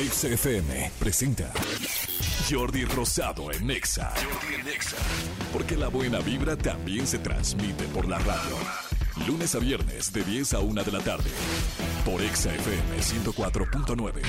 XFM presenta Jordi Rosado en Exa. Porque la buena vibra también se transmite por la radio. Lunes a viernes de 10 a 1 de la tarde. Por XFM 104.9.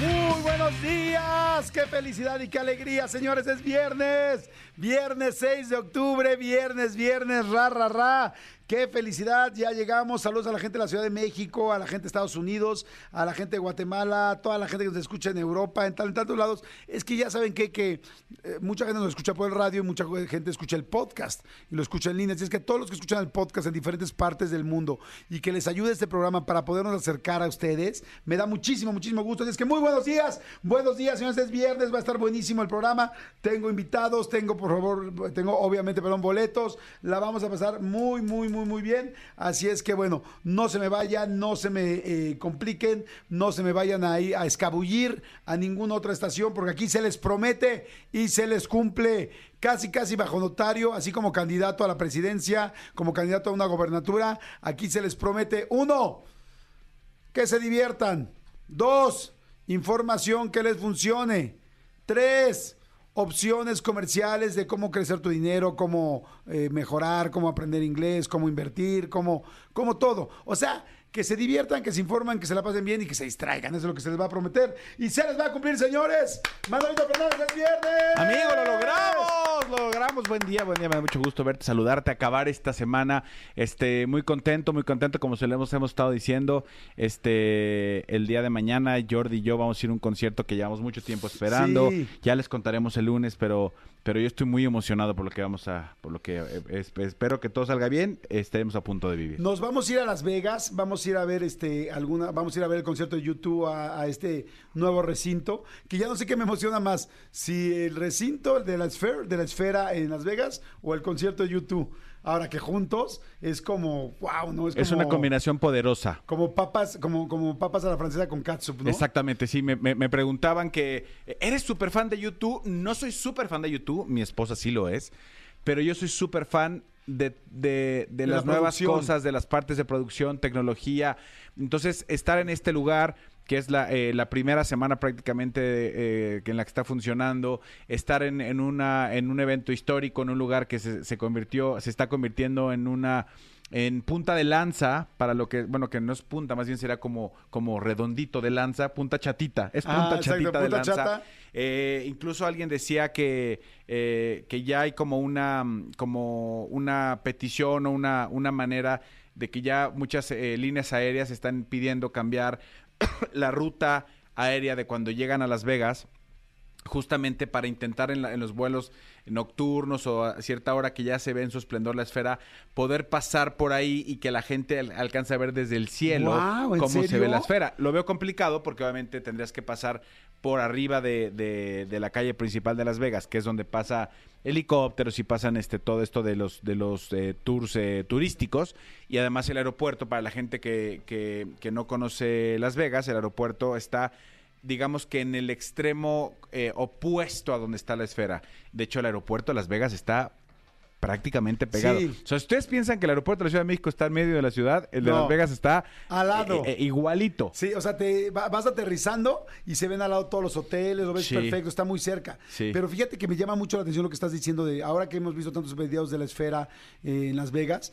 Muy buenos días, qué felicidad y qué alegría, señores, es viernes, viernes 6 de octubre, viernes, viernes, ra, ra, ra. Qué felicidad, ya llegamos. Saludos a la gente de la Ciudad de México, a la gente de Estados Unidos, a la gente de Guatemala, a toda la gente que nos escucha en Europa, en, tantos lados. Es que ya saben que, que eh, mucha gente nos escucha por el radio y mucha gente escucha el podcast y lo escucha en línea. Así es que todos los que escuchan el podcast en diferentes partes del mundo y que les ayude este programa para podernos acercar a ustedes, me da muchísimo, muchísimo gusto. Así es que muy buenos días, buenos días, señores. Es viernes, va a estar buenísimo el programa. Tengo invitados, tengo, por favor, tengo obviamente, perdón, boletos. La vamos a pasar muy, muy, muy muy, bien. Así es que bueno, no se me vayan, no se me eh, compliquen, no se me vayan ahí a escabullir a ninguna otra estación, porque aquí se les promete y se les cumple casi, casi bajo notario, así como candidato a la presidencia, como candidato a una gobernatura. Aquí se les promete, uno, que se diviertan. Dos, información que les funcione. Tres, opciones comerciales de cómo crecer tu dinero, cómo eh, mejorar, cómo aprender inglés, cómo invertir, cómo, cómo todo. O sea, que se diviertan, que se informan, que se la pasen bien y que se distraigan. Eso es lo que se les va a prometer. Y se les va a cumplir, señores. Manolito Fernández, es viernes. Amigo, lo logramos, lo logramos. Buen día, buen día. Me da mucho gusto verte, saludarte, acabar esta semana. Este, muy contento, muy contento, como se lo hemos, hemos estado diciendo. Este, el día de mañana, Jordi y yo vamos a ir a un concierto que llevamos mucho tiempo esperando. Sí. Ya les contaremos el lunes, pero pero yo estoy muy emocionado por lo que vamos a, por lo que eh, es- espero que todo salga bien, estaremos a punto de vivir. Nos vamos a ir a Las Vegas, vamos a ir a ver este alguna, vamos a ir a ver el concierto de YouTube a, a este nuevo recinto, que ya no sé qué me emociona más, si el recinto de la esfera, de la esfera en Las Vegas o el concierto de YouTube. Ahora que juntos es como, wow, ¿no? Es como- una combinación poderosa. Como papas, como, como papas a la francesa con catsup, ¿no? Exactamente, sí, me, me- me preguntaban que, ¿eres súper fan de YouTube? No soy súper fan de YouTube, mi esposa sí lo es, pero yo soy súper fan de, de- de la las nuevas cosas, de las partes de producción, tecnología. Entonces, estar en este lugar, que es la, eh, la primera semana prácticamente eh, que en la que está funcionando, estar en, en una, en un evento histórico, en un lugar que se, se convirtió, se está convirtiendo en una en punta de lanza, para lo que, bueno, que no es punta, más bien será como, como redondito de lanza, punta chatita, es Ah, punta exacto, chatita de punta lanza. chata. Eh, incluso alguien decía que, eh, que ya hay como una, como una petición o una, una manera de que ya muchas eh, líneas aéreas están pidiendo cambiar la ruta aérea de cuando llegan a Las Vegas justamente para intentar en, la- en los vuelos nocturnos o a cierta hora que ya se ve en su esplendor la esfera, poder pasar por ahí y que la gente al- alcance a ver desde el cielo Guau, ¿en cómo se ve la esfera. Lo veo complicado porque obviamente tendrías que pasar por arriba de, de- de la calle principal de Las Vegas, que es donde pasa helicópteros y pasan este todo esto de los de los eh, tours eh, turísticos y además el aeropuerto para la gente que, que, que no conoce Las Vegas, el aeropuerto está digamos que en el extremo eh, opuesto a donde está la esfera. De hecho, el aeropuerto de Las Vegas está prácticamente pegado. Sí. O sea, ustedes piensan que el aeropuerto de la Ciudad de México está en medio de la ciudad, el de No. Las Vegas está Al lado. eh, eh, igualito. Sí, o sea, te va- vas aterrizando y se ven al lado todos los hoteles, lo ves Sí. perfecto, está muy cerca. Sí. Pero fíjate que me llama mucho la atención lo que estás diciendo de ahora que hemos visto tantos videos de la esfera eh, en Las Vegas.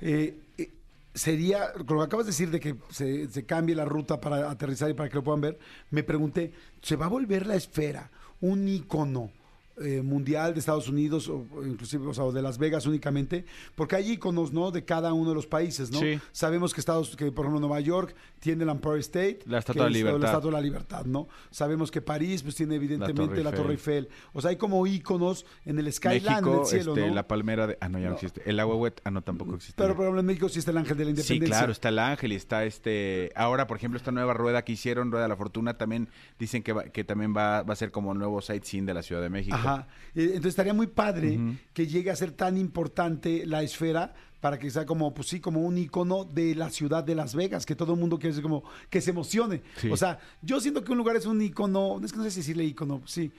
eh, eh, sería, con lo que acabas de decir de que se, se cambie la ruta para aterrizar y para que lo puedan ver, me pregunté, ¿se va a volver la esfera un icono? Eh, mundial de Estados Unidos o inclusive o, sea, o de Las Vegas únicamente porque hay iconos no de cada uno de los países no Sí. sabemos que Estados que por ejemplo Nueva York tiene el Empire State La Estatua de es Libertad. la Estatua de la Libertad, ¿no? Sabemos que París, pues tiene evidentemente Torre la Torre Eiffel. O sea, hay como íconos en el Skyline México, del cielo, este, ¿no? la palmera de... Ah, no, ya no, No. existe. El agua ah, no, tampoco existe. Pero por ejemplo en México sí está el Ángel de la Sí, Independencia. claro, está el ángel y está este... Ahora, por ejemplo, esta nueva rueda que hicieron, Rueda de la Fortuna, también dicen que, va- que también va, va a ser como nuevo sightseeing de la Ciudad de México. Ajá. Eh, Entonces estaría muy padre que llegue a ser tan importante la esfera para que sea como, pues sí, como un icono de la ciudad de Las Vegas, que todo el mundo quiere ser como, que se emocione. Sí. O sea, yo siento que un lugar es un icono, es que no sé si decirle icono, sí,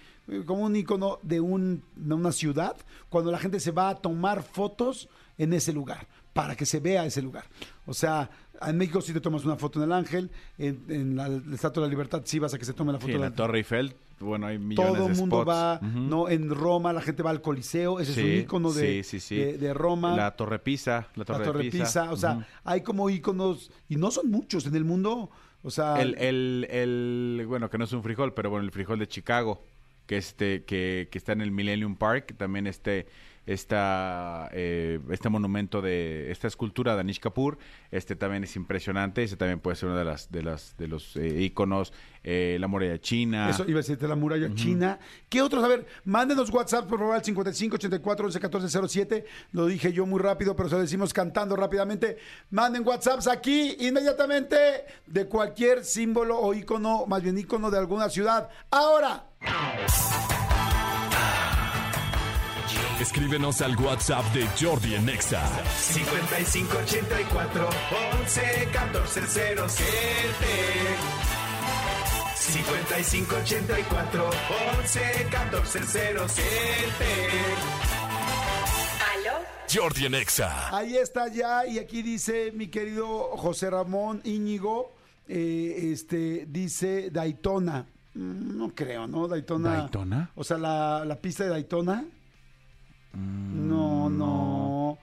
como un icono de, un, de una ciudad, cuando la gente se va a tomar fotos en ese lugar. para que se vea ese lugar. O sea, en México sí te tomas una foto en el Ángel, en, en la, la Estatua de la Libertad sí vas a que se tome la foto Sí, en la Torre Eiffel, bueno, hay millones todo el mundo spots. va. ¿no? En Roma la gente va al Coliseo, ese es un Sí, ícono de, sí, sí, sí. de, de Roma. La Torre Pisa, la Torre, la Torre de Pisa. o sea, hay como íconos, y no son muchos en el mundo, o sea... el, el, el- bueno, que no es un frijol, pero bueno, el frijol de Chicago, que este, que, que está en el Millennium Park, también este, esta, eh, este monumento de, esta escultura de Anish Kapoor, este también es impresionante, ese también puede ser uno de las, de las, de los eh, íconos, eh, la muralla china. Eso iba a decirte la muralla china. ¿Qué otros? A ver, mándenos WhatsApp por favor al 55 84 11 14 07. Lo dije yo muy rápido, pero se lo decimos cantando rápidamente. Manden WhatsApps aquí inmediatamente de cualquier símbolo o icono, más bien icono de alguna ciudad. Ahora. Escríbenos al WhatsApp de Jordi en Exa. 5584 11 14 07 5584 11 14 07 ¿Aló? Jordi en Exa. Ahí está ya, y aquí dice mi querido José Ramón Íñigo, eh, este, dice Daytona. Mm, No creo, ¿no? Daytona. ¿Daytona? O sea, la, la pista de Daytona. no, no.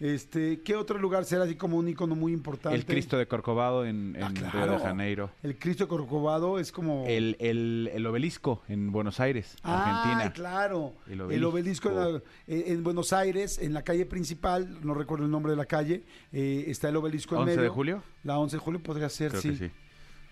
Este, ¿qué otro lugar será así como un icono muy importante? El Cristo de Corcovado en, en Ah, Río claro. de Janeiro. El Cristo de Corcovado es como. El, el, el obelisco en Buenos Aires, Ah, Argentina. claro. El El obelisco, en, la- en- en Buenos Aires, en la calle principal, no recuerdo el nombre de la calle, eh, está el obelisco en 11 medio. de julio. La 11 de julio podría ser, Creo sí. que sí.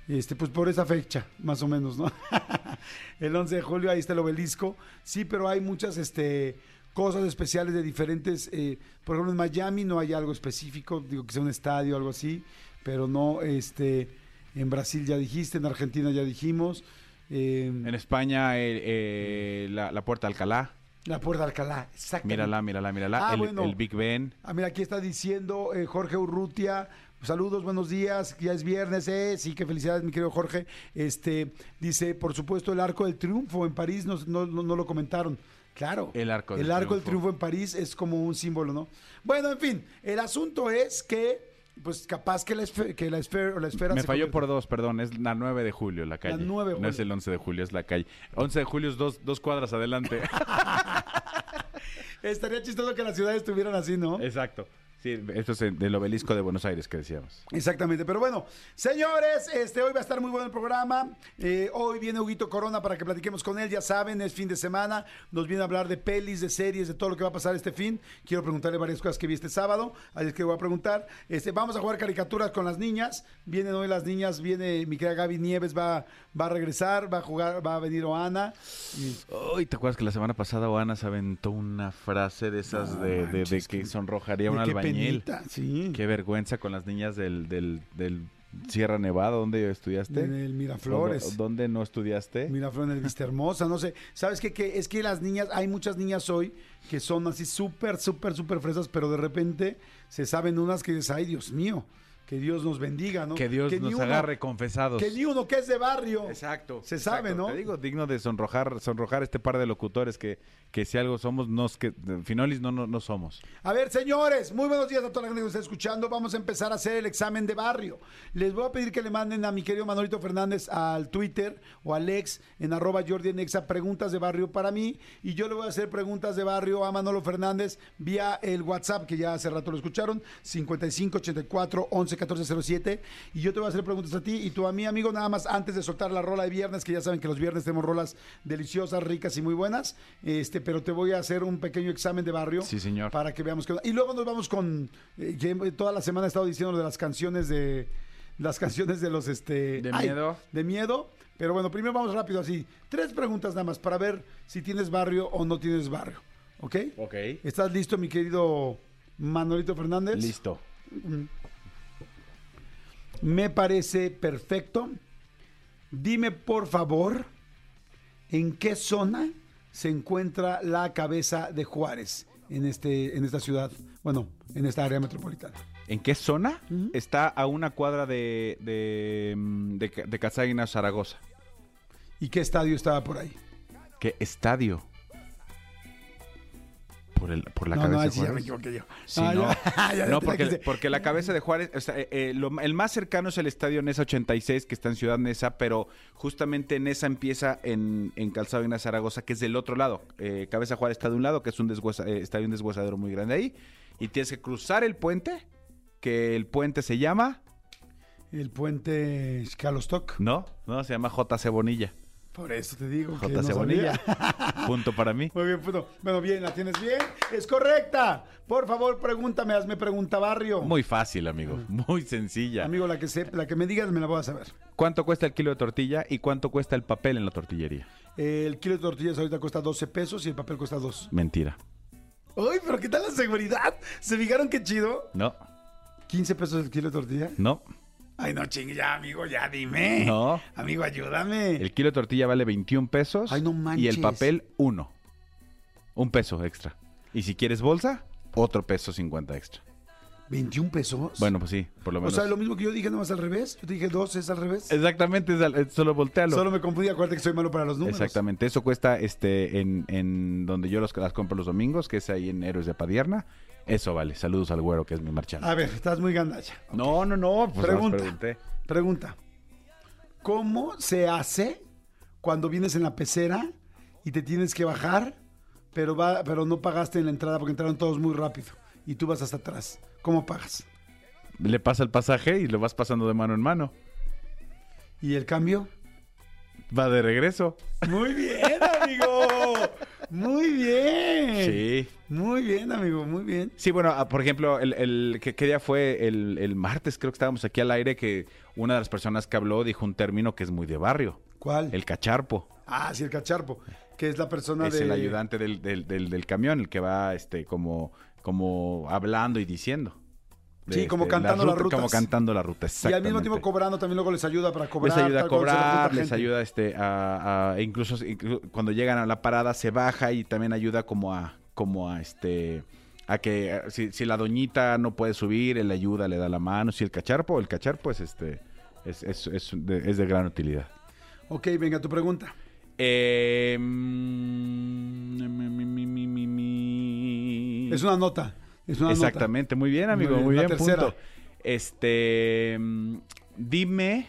Este, pues por esa fecha, más o menos, ¿no? el 11 de julio, ahí está el obelisco. Sí, pero hay muchas este, cosas especiales de diferentes. eh, por ejemplo, en Miami no hay algo específico, digo que sea un estadio o algo así, pero no, este, en Brasil ya dijiste, en Argentina ya dijimos. eh, En España, eh, eh, la, la Puerta de Alcalá. la Puerta de Alcalá, exactamente. Mírala, mírala, mírala. Ah, el, bueno. el Big Ben. Ah, mira, aquí está diciendo eh, Jorge Urrutia. Saludos, buenos días. Ya es viernes, ¿eh? Sí, qué felicidades, mi querido Jorge. Este dice, por supuesto, el Arco del Triunfo en París, no- no- no lo comentaron. Claro. El Arco del El Arco del Triunfo. Triunfo en París es como un símbolo, ¿no? Bueno, en fin, el asunto es que, pues capaz que la, esfe- que la esfera, o la esfera Me falló convierte- por dos, perdón. Es la 9 de julio, la calle. 9 de No es julio. el 11 de julio, es la calle. 11 de julio es dos, dos cuadras adelante. Estaría chistoso que las ciudades estuvieran así, ¿no? Exacto. Sí, esto es el- del obelisco de Buenos Aires que decíamos. Exactamente, pero bueno, señores, este hoy va a estar muy bueno el programa. Eh, hoy viene Huguito Corona para que platiquemos con él, ya saben, es fin de semana. Nos viene a hablar de pelis, de series, de todo lo que va a pasar este fin. Quiero preguntarle varias cosas que vi este sábado, así es que voy a preguntar. Este, vamos a jugar caricaturas con las niñas. Vienen hoy las niñas, viene mi querida Gaby Nieves, va, va a regresar, va a jugar, va a venir Oana. Y- Uy, ¿te acuerdas que la semana pasada Oana se aventó una frase de esas No de, de- de manches, que sonrojaría a un de qué albañil? penita, sí. Qué vergüenza con las niñas del, del, del Sierra Nevada, ¿dónde estudiaste? En el Miraflores. ¿O- ¿Dónde no estudiaste? Miraflores en el Vista Hermosa, no sé. ¿Sabes qué? Que es que las niñas, hay muchas niñas hoy que son así súper, súper, súper fresas, pero de repente se saben unas que dices, ay, Dios mío, que Dios nos bendiga, ¿no? Que Dios nos uno- agarre confesados. Que ni uno que es de barrio. Exacto. Se exacto. sabe, ¿no? Te digo, digno de sonrojar, sonrojar este par de locutores que, que si algo somos, nos, que Finolis no, no, no somos. A ver, señores, muy buenos días a toda la gente que nos está escuchando. Vamos a empezar a hacer el examen de barrio. Les voy a pedir que le manden a mi querido Manolito Fernández al Twitter o al ex en arroba Jordi en Exa preguntas de barrio para mí. Y yo le voy a hacer preguntas de barrio a Manolo Fernández vía el WhatsApp, que ya hace rato lo escucharon, 5584 11 14 07. Y yo te voy a hacer preguntas a ti y tú a mí, amigo, nada más antes de soltar la rola de viernes, que ya saben que los viernes tenemos rolas deliciosas, ricas y muy buenas. Este, pero te voy a hacer un pequeño examen de barrio Sí, señor. para que veamos qué onda. Y luego nos vamos con eh, toda la semana he estado diciendo lo de las canciones de las canciones de los este De miedo. de miedo. Pero bueno, primero vamos rápido así. Tres preguntas nada más para ver si tienes barrio o no tienes barrio. ¿Ok? Ok. ¿Estás listo, mi querido Manolito Fernández? Listo. Me parece perfecto. Dime, por favor, en qué zona se encuentra la cabeza de Juárez en, este, en esta ciudad, bueno, en esta área metropolitana. ¿En qué zona? Está a una cuadra de, de, mm, de, Zaragoza. ¿Y qué estadio estaba por ahí? ¿Qué estadio? Por el, por la no, cabeza no, de sí ya me Juárez. equivoqué yo. Sí, no, ya, ya No, te la porque, porque la cabeza de Juárez, o sea, eh, eh, lo- el más cercano es el estadio Nesa 86, que está en Ciudad Nesa, pero justamente Nesa empieza en, en Calzado Ignacio Zaragoza, que es del otro lado. Eh, cabeza Juárez está de un lado, que es un deshuesa, eh, estadio un deshuesadero muy grande ahí, y tienes que cruzar el puente, que el puente se llama, El puente Scalostock. ¿no? No, se llama JC Bonilla. Por eso te digo que JC no. Punto para mí. Muy bien, punto. Bueno, bien, ¿la tienes bien? Es correcta. Por favor, pregúntame, hazme pregunta barrio. Muy fácil, amigo. Muy sencilla. Amigo, la que, se, la que me digas me la voy a saber. ¿Cuánto cuesta el kilo de tortilla y cuánto cuesta el papel en la tortillería? El kilo de tortillas ahorita cuesta 12 pesos y el papel cuesta 2. Mentira. Uy, pero ¿qué tal la seguridad? ¿Se fijaron qué chido? No, 15 pesos el kilo de tortilla. no. Ay, no, ching, ya, amigo, ya dime. No. Amigo, ayúdame. El kilo de tortilla vale 21 pesos. Ay, no Y el manches. papel, uno. Un peso extra. Y si quieres bolsa, otro peso 50 extra. 21 pesos. Bueno, pues sí, por lo O menos. sea, lo mismo que yo dije, nomás al revés. Yo te dije 2, es al revés. Exactamente, es al- es solo voltealo. Solo me confundí, acuérdate que soy malo para los números. Exactamente, eso cuesta este en, en donde yo los, las compro los domingos, que es ahí en Héroes de Padierna. Eso vale. Saludos al güero, que es mi marchando. A ver, estás muy gandalla. No, no, no. Pues Pregunta. Pregunta. ¿Cómo se hace cuando vienes en la pecera y te tienes que bajar, pero, va, pero no pagaste en la entrada porque entraron todos muy rápido y tú vas hasta atrás? ¿Cómo pagas? Le pasa el pasaje y lo vas pasando de mano en mano. ¿Y el cambio? Va de regreso. Muy bien, amigo. Muy bien. Sí. Muy bien, amigo, muy bien. Sí, bueno, ah, por ejemplo, el, el- ¿qué, qué día fue? El, el martes creo que estábamos aquí al aire que una de las personas que habló dijo un término que es muy de barrio. ¿Cuál? El cacharpo. Ah, sí, el cacharpo, que es la persona es de... el ayudante del, del, del- del camión, el que va este como, como hablando y diciendo. Sí, como este, cantando las rutas. Como cantando la ruta, Y al mismo tiempo cobrando, también luego les ayuda para cobrar. les ayuda a cobrar, les ayuda este a, a- incluso, inclu- cuando llegan a la parada se baja y también ayuda como a como a este a que si, si la doñita no puede subir, él le ayuda, le da la mano, si el cacharpo, el cacharpo es este es, es, es de, es de gran utilidad. Ok, venga, tu pregunta. Eh, mm, mi, mi, mi, mi, mi. Es una nota. Es una Exactamente, muy bien, amigo, Muy muy bien, bien, punto. Este, mm, dime.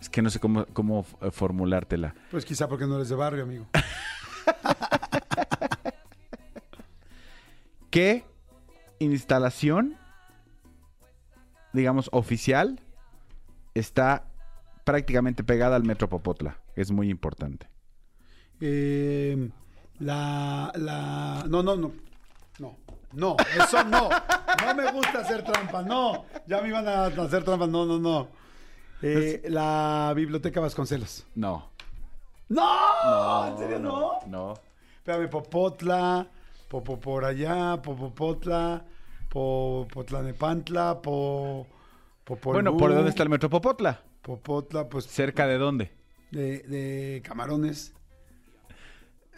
Es que no sé cómo, cómo eh, formulártela. Pues quizá porque no eres de barrio, amigo. ¿Qué instalación, digamos, oficial está prácticamente pegada al Metro Popotla? Es muy importante. Eh, la, la... No, no, no. No, no, eso no. No me gusta hacer trampa, no. Ya me iban a hacer trampa, no, no, no. Eh, la Biblioteca Vasconcelos. No. ¡No! ¿En serio no? No. Espérame, Popotla, Popo por allá, Popopotla, Popotlanepantla, Po... Popolú, Bueno, ¿por dónde está el Metro Popotla? Popotla, pues ¿Cerca de dónde? de, de Camarones,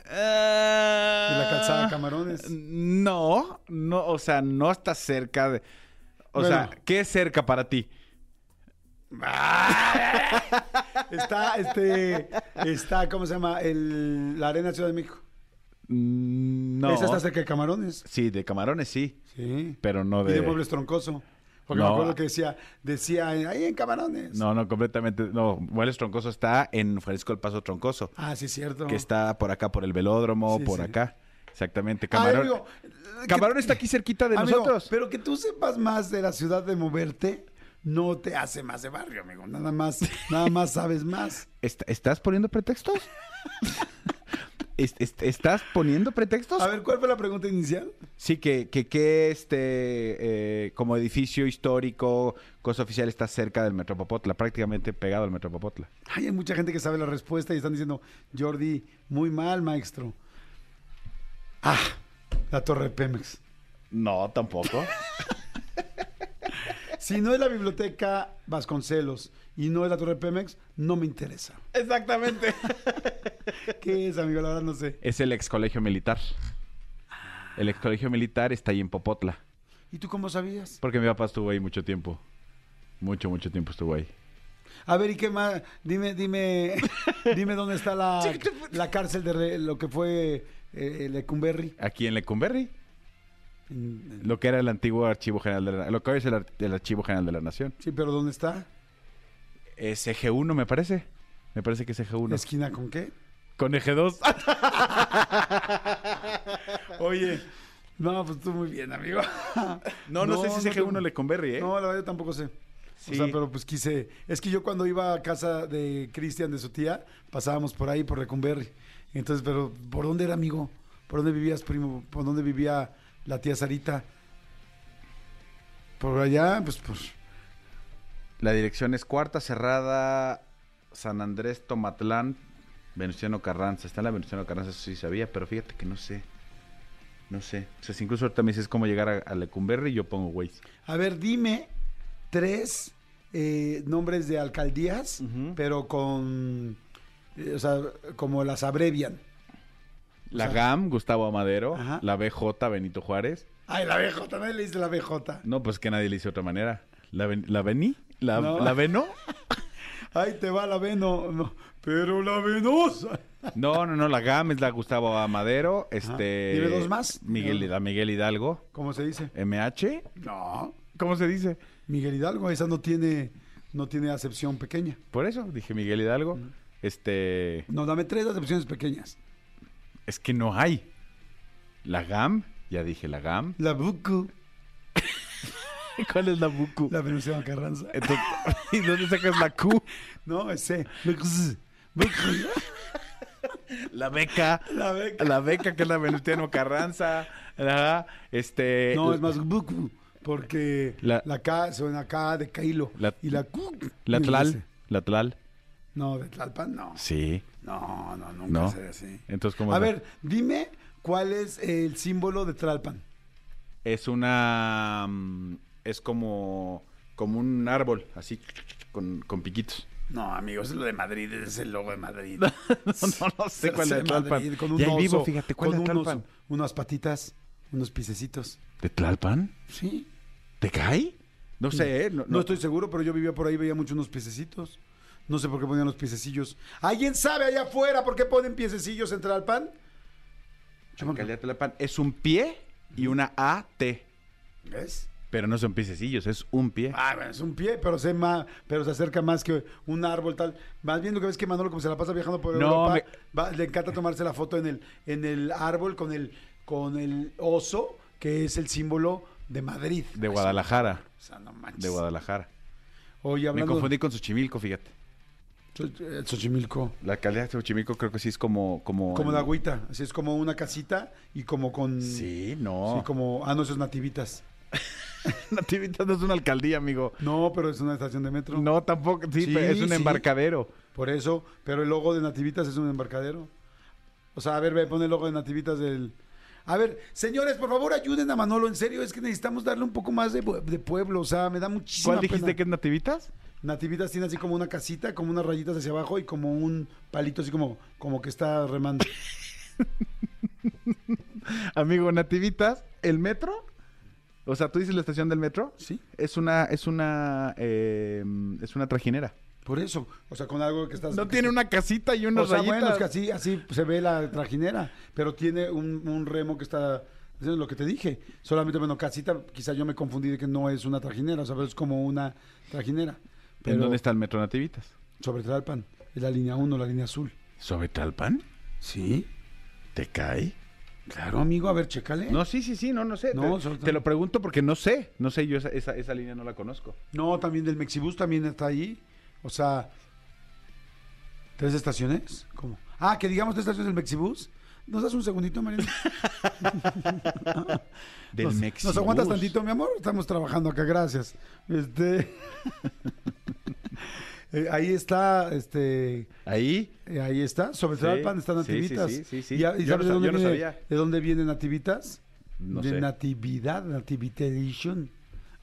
De de la calzada Camarones. No, no, o sea, no está cerca de. O Bueno. sea, ¿qué es cerca para ti? Está, este, está, ¿cómo se llama? El, la Arena Ciudad de México. Mm, No. Esa está cerca de Camarones. Sí, de camarones sí, Sí. pero no Y de. de Muebles Troncoso. Porque No. me acuerdo que decía, decía, ahí en Camarones. No, no, completamente. No, Muebles Troncoso está en Fresco el Paso Troncoso, Ah, sí, es cierto. que está por acá, por el velódromo, Sí, por sí. acá. Exactamente. Ay, Camarón, amigo, Camarón que- está aquí cerquita de Amigo, nosotros. Pero que tú sepas más de la ciudad de moverte no te hace más de barrio, amigo. Nada más, nada más sabes más. ¿Est- ¿Estás poniendo pretextos? Est- est- ¿Estás poniendo pretextos? A ver, ¿cuál fue la pregunta inicial? Sí, que, que, que este, eh, como edificio histórico, cosa oficial, está cerca del Metro Popotla, prácticamente pegado al Metro Popotla. Ay, hay mucha gente que sabe la respuesta y están diciendo, Jordi, muy mal, maestro. Ah, la Torre Pemex. No, tampoco. Si no es la biblioteca Vasconcelos y no es la Torre Pemex, no me interesa. Exactamente. ¿Qué es, amigo? La verdad no sé. es el ex colegio militar. El ex colegio militar está ahí en Popotla. ¿Y tú cómo sabías? Porque mi papá estuvo ahí mucho tiempo. Mucho, mucho tiempo estuvo ahí. A ver, ¿y qué más? Dime, dime, dime dónde está la, la cárcel de re- lo que fue eh, Lecumberri. Aquí en Lecumberri, lo que era el antiguo Archivo General de la... Lo que hoy es el Archivo General de la Nación. Sí, pero ¿dónde está? Es eje 1, me parece. Me parece que es eje 1. ¿Esquina con qué? Con eje 2. Oye, no, pues tú muy bien, amigo. No, no, sé si es eje tengo- 1 Lecumberri, ¿eh? No, la verdad yo tampoco sé. Sí. O sea, pero pues quise. Es que yo cuando iba a casa de Cristian, de su tía, pasábamos por ahí, por Recumberri. Entonces, pero ¿por dónde era, amigo? ¿Por dónde vivías, primo? ¿Por dónde vivía la tía Sarita? Por allá, pues, pues. La dirección es Cuarta Cerrada, San Andrés, Tomatlán, Venustiano Carranza. Está en la Venustiano Carranza, eso sí sabía, pero fíjate que no sé. No sé. O sea, si incluso ahorita me dices cómo llegar a, a Lecumberri, yo pongo Waze. A ver, dime tres eh, nombres de alcaldías, pero con. eh, o sea, como las abrevian. La O sea- GAM, Gustavo Amadero. Ajá. La BJ, Benito Juárez. Ay, la BJ, nadie le dice la BJ. No, pues que nadie le dice de otra manera. ¿La, ven- la Beni? ¿La, No. ¿La Veno? Ay, te va la veno. No, pero la venosa. No, no, no. La GAM es la Gustavo Amadero. Este, dos más. Miguel, la Miguel Hidalgo. ¿Cómo se dice? MH. No. ¿Cómo se dice? Miguel Hidalgo, esa no tiene, no tiene acepción pequeña. Por eso dije Miguel Hidalgo. Este. No, dame tres acepciones pequeñas. Es que no hay. La GAM, ya dije la GAM. La Bucu, ¿Cuál es la Buku? la Venustiano Carranza. Entonces, ¿Y dónde sacas la Q? No, ese. Bucu. La beca. La beca. La beca que es la Venustiano Carranza. Ajá, Este. No, es más Bucu, porque La- la, K suena K de Cailo. La- y la Q. La Tlal. La Tlal. No, de Tlalpan no. Sí. No, no, nunca No. será así. Entonces, ¿cómo A la- ver, dime cuál es el símbolo de Tlalpan. Es una. Es como. Como un árbol, así, con, con piquitos. No, amigos, es lo de Madrid, es el logo de Madrid. No, no, no sé cuál es de. Madrid, con un oso, vivo, fíjate, ¿cuál con es un Tlalpan? oso, unas patitas, unos pisecitos. ¿De Tlalpan? Sí. ¿Te cae? No sé, ¿eh? No, No, no- estoy seguro, pero yo vivía por ahí, veía mucho unos piececitos. No sé por qué ponían los piececillos. ¿Alguien sabe allá afuera por qué ponen piececillos en Tlalpan? De Tlalpan es un pie y una AT. ¿Ves? Pero no son piececillos, es un pie. Ah, bueno, es un pie, pero se, ma- pero se acerca más que un árbol tal. Más bien lo que ves que Manolo como se la pasa viajando por No, Europa, va- le encanta tomarse la foto en el, en el árbol con el, con el oso, que es el símbolo de Madrid. De Guadalajara. O sea, no manches. De Guadalajara. Oye, Me hablando confundí con Xochimilco, fíjate. Xoch- eh, Xochimilco. La alcaldía de Xochimilco creo que sí es como... Como, Como de agüita, así es como una casita y como con... Sí, no. Sí, como... Ah, no, eso es Nativitas. Nativitas no es una alcaldía, amigo. No, pero es una estación de metro. No, tampoco. Sí, Sí, pero es un sí. embarcadero. Por eso, pero el logo de Nativitas es un embarcadero. O sea, a ver, ve, pon el logo de Nativitas del... A ver, señores, por favor ayuden a Manolo, en serio, es que necesitamos darle un poco más de, pue- de pueblo, o sea, me da muchísima ¿Cuál dijiste pena. que es Nativitas? Nativitas tiene así como una casita, como unas rayitas hacia abajo y como un palito así como, como que está remando. Amigo, Nativitas, ¿el metro? O sea, ¿tú dices la estación del metro? ¿Sí? Es una, es una, eh, es una trajinera. Por eso, o sea, con algo que está... No tiene una casita y O unas sea, rayitas. bueno, es que así, así se ve la trajinera, pero tiene un, un remo que está... Eso es lo que te dije. Solamente, bueno, casita, quizá yo me confundí de que no es una trajinera, o sea, pero es como una trajinera. Pero ¿En dónde está el metro Nativitas? Sobre Tlalpan, es la línea 1, la línea azul. ¿Sobre Talpan? ¿Sí? ¿Te cae? Claro, amigo, a ver, chécale. No, sí, sí, sí, no, no sé. No, te, lo pregunto porque no sé. No sé, yo esa, esa, esa línea no la conozco. No, también del Mexibus también está ahí. O sea, ¿tres estaciones? ¿Cómo? Ah, que digamos tres estaciones del Mexibus. ¿Nos das un segundito, Mariana? Del nos, Mexibus. ¿Nos aguantas tantito, mi amor? Estamos trabajando acá, gracias. Este... eh, ahí está, este... Ahí. eh, ahí está, sobre Sí, Tlalpan están sí, sí, Nativitas. sí, sí, sí. ¿Y, ya- y Yo sabes no de, dónde yo no viene, sabía. de dónde viene Nativitas? No de sé. Natividad, Nativitation.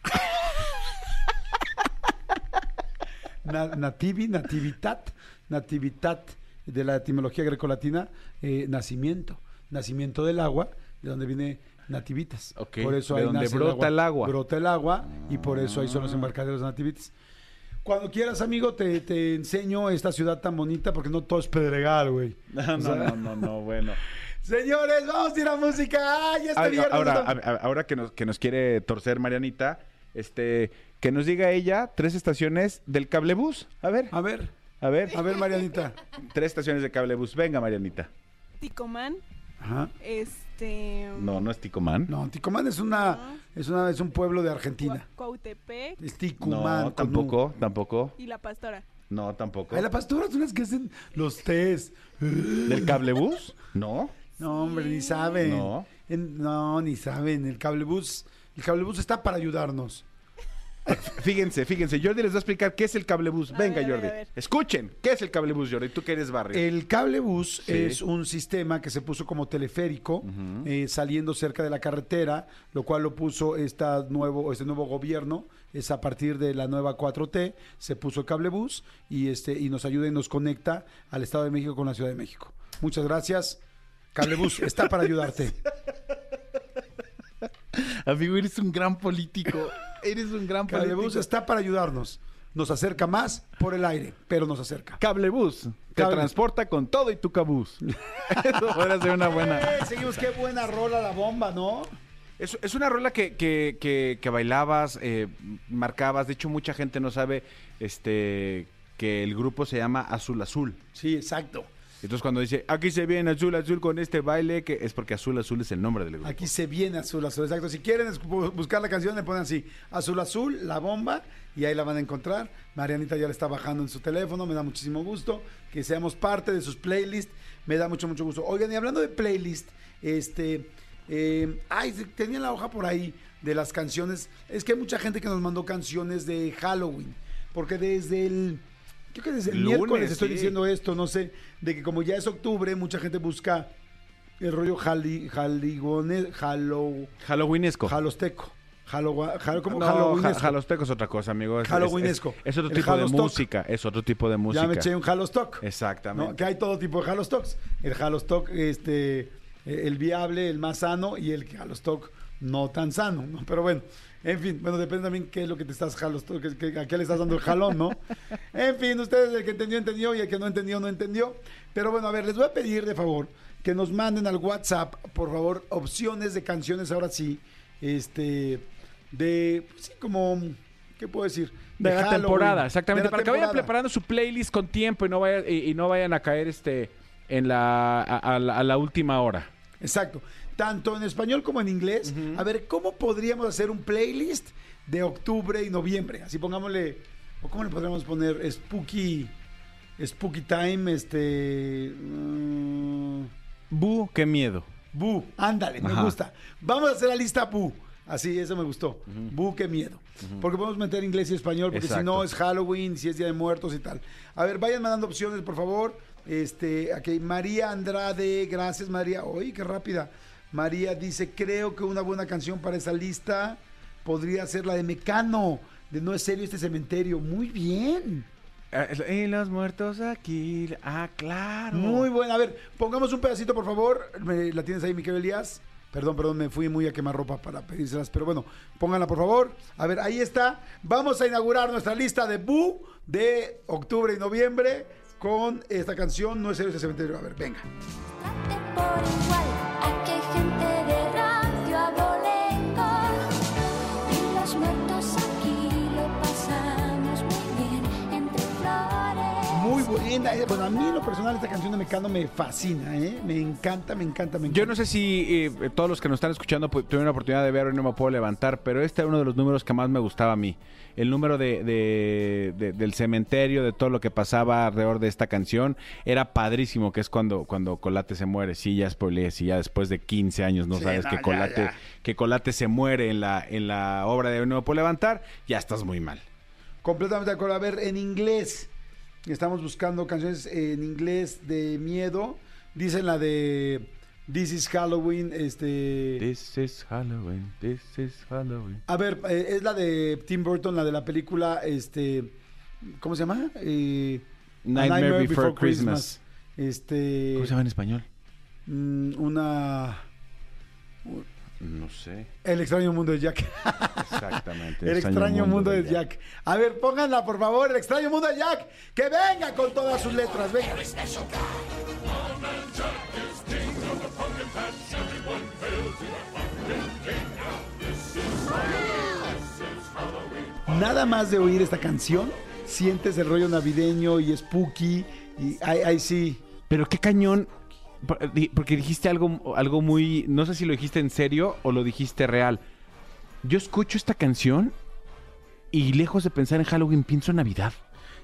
Na- nativi, nativitat, nativitat, de la etimología grecolatina, eh, nacimiento, nacimiento del agua, de donde viene nativitas. Ok, Por eso de ahí donde nace brota el agua. Brota el agua y por eso ahí son los embarcaderos de nativitas. Cuando quieras, amigo, te, te enseño esta ciudad tan bonita porque no todo es Pedregal, güey. No, no, no, no, no, bueno. Señores, vamos a ir a música. ¡Ay, este viernes! ahora, ahora que nos, que nos quiere torcer Marianita, este, que nos diga ella tres estaciones del cablebús. A ver, A ver, a ver, a ver, Marianita. tres estaciones de cablebús. Venga, Marianita. Ticomán, Ajá. Este... No, no es Ticomán. No, Ticumán es una, es una, es un pueblo de Argentina. Cua- Cuautepec Es Ticumán. No, tampoco, tampoco. y La Pastora. No, tampoco. Ay, la pastora son las que hacen los tés. ¿Del cablebús? No. No, hombre, ni saben. No. En- no, ni saben. El cablebús, el cablebús está para ayudarnos. Fíjense, fíjense, Jordi les va a explicar qué es el cablebús. A Venga, ver, a ver, Jordi. a ver. Escuchen, ¿qué es el cablebús, Jordi? Tú que eres barrio. El cablebús Sí. es un sistema que se puso como teleférico eh, saliendo cerca de la carretera, lo cual lo puso esta nuevo, este nuevo gobierno. Es a partir de la nueva 4T, se puso el cablebús y, este, y nos ayuda y nos conecta al Estado de México con la Ciudad de México. Muchas gracias. Cablebús está para ayudarte. Amigo, eres un gran político. Eres un gran Cablebús está para ayudarnos. Nos acerca más por el aire, pero nos acerca. Cablebús. Te Cable- transporta con todo y tu cabús. Eso podría ser una buena. Eh, seguimos, qué buena rola la bomba, ¿no? Es, es una rola que, que, que, que bailabas, eh, marcabas. De hecho, mucha gente no sabe este que el grupo se llama Azul Azul. Sí, exacto. Entonces, cuando dice aquí se viene Azul Azul con este baile, que es porque Azul Azul es el nombre del grupo. Aquí se viene Azul Azul, exacto. Si quieren buscar la canción, le ponen así, Azul Azul, la bomba, y ahí la van a encontrar. Marianita ya la está bajando en su teléfono, me da muchísimo gusto que seamos parte de sus playlists, me da mucho, mucho gusto. Oigan, y hablando de playlist, este, eh, ay, tenía la hoja por ahí de las canciones, es que hay mucha gente que nos mandó canciones de Halloween, porque desde el... Creo que desde el Lunes, miércoles estoy sí. diciendo esto, no sé, de que como ya es octubre, mucha gente busca el rollo jali, jaligone, jalo, Halloweenesco. jalosteco. No, Halloweenesco. ja- jalosteco es otra cosa, amigo. Es, Halloweenesco. Es, es otro El tipo de música. Es otro tipo de música. Ya me eché un Halostock. Exactamente. ¿no? Que hay todo tipo de Halostocks. El Halostock, este, eh, el viable, el más sano, y el Halostock no tan sano, ¿no? Pero bueno, en fin, bueno, depende también qué es lo que te estás Halostock, que- que- a qué le estás dando el jalón, ¿no? En fin, ustedes, el que entendió, entendió, y el que no entendió, no entendió. Pero bueno, a ver, les voy a pedir de favor que nos manden al WhatsApp, por favor, opciones de canciones, ahora sí, este, de, pues sí, como, ¿qué puedo decir? De, la Halloween, temporada, exactamente. de la para que vayan preparando su playlist con tiempo y no, vaya- y, y no vayan a caer este en la, a, a la, a la última hora. Exacto. Tanto en español como en inglés. A ver, ¿cómo podríamos hacer un playlist de octubre y noviembre? Así pongámosle, o cómo le podríamos poner Spooky, Spooky Time, este... mm, Bu, qué miedo. Bu, ándale, me Ajá. gusta. Vamos a hacer la lista Bu. Así, eso me gustó. Bu, qué miedo. Porque podemos meter inglés y español, porque si no es Halloween, si es Día de Muertos y tal. A ver, vayan mandando opciones, por favor. Este, aquí, María Andrade, gracias María. Oye, qué rápida. María dice, creo que una buena canción para esa lista podría ser la de Mecano, de No es serio este cementerio. Muy bien. Y los muertos aquí. Ah, claro. Muy buena. A ver, pongamos un pedacito, por favor. Me- ¿La tienes ahí, Miquel Elías? Perdón, perdón, me fui muy a quemar ropa para pedírselas, pero bueno, pónganla por favor. A ver, ahí está. Vamos a inaugurar nuestra lista de Bu de octubre y noviembre con esta canción, No es serio ese cementerio. A ver, venga. Eh, Bueno, a mí en lo personal esta canción de Mecano me fascina, ¿eh? Me encanta, me encanta, me encanta. Yo no sé si eh, todos los que nos están escuchando pu- tuvieron la oportunidad de ver y no me puedo levantar, pero este es uno de los números que más me gustaba a mí. El número de, de- de- del cementerio, de todo lo que pasaba alrededor de esta canción, era padrísimo, que es cuando, cuando Colate se muere. Sí, ya spoileé, si ya después de 15 años no Sí, sabes no, que, ya, Colate, ya. que Colate se muere en la, en la obra de No me puedo levantar, ya estás muy mal. Completamente de acuerdo. A ver, en inglés. Estamos buscando canciones en inglés de miedo. Dicen la de This is Halloween. Este. This is Halloween, this is Halloween. A ver, eh, es la de Tim Burton, la de la película. Este. ¿Cómo se llama? Eh, Nightmare, Before, Christmas. Este. ¿Cómo se llama en español? mm, Una. No sé. El extraño mundo de Jack. Exactamente. El extraño mundo de Jack. A ver, pónganla, por favor, el extraño mundo de Jack. Que venga con todas sus letras. Venga. Nada más de oír esta canción, sientes el rollo navideño y spooky. Y ahí, ahí sí. Pero qué cañón. Porque dijiste algo, algo muy. No sé si lo dijiste en serio o lo dijiste real. Yo escucho esta canción y lejos de pensar en Halloween, pienso en Navidad.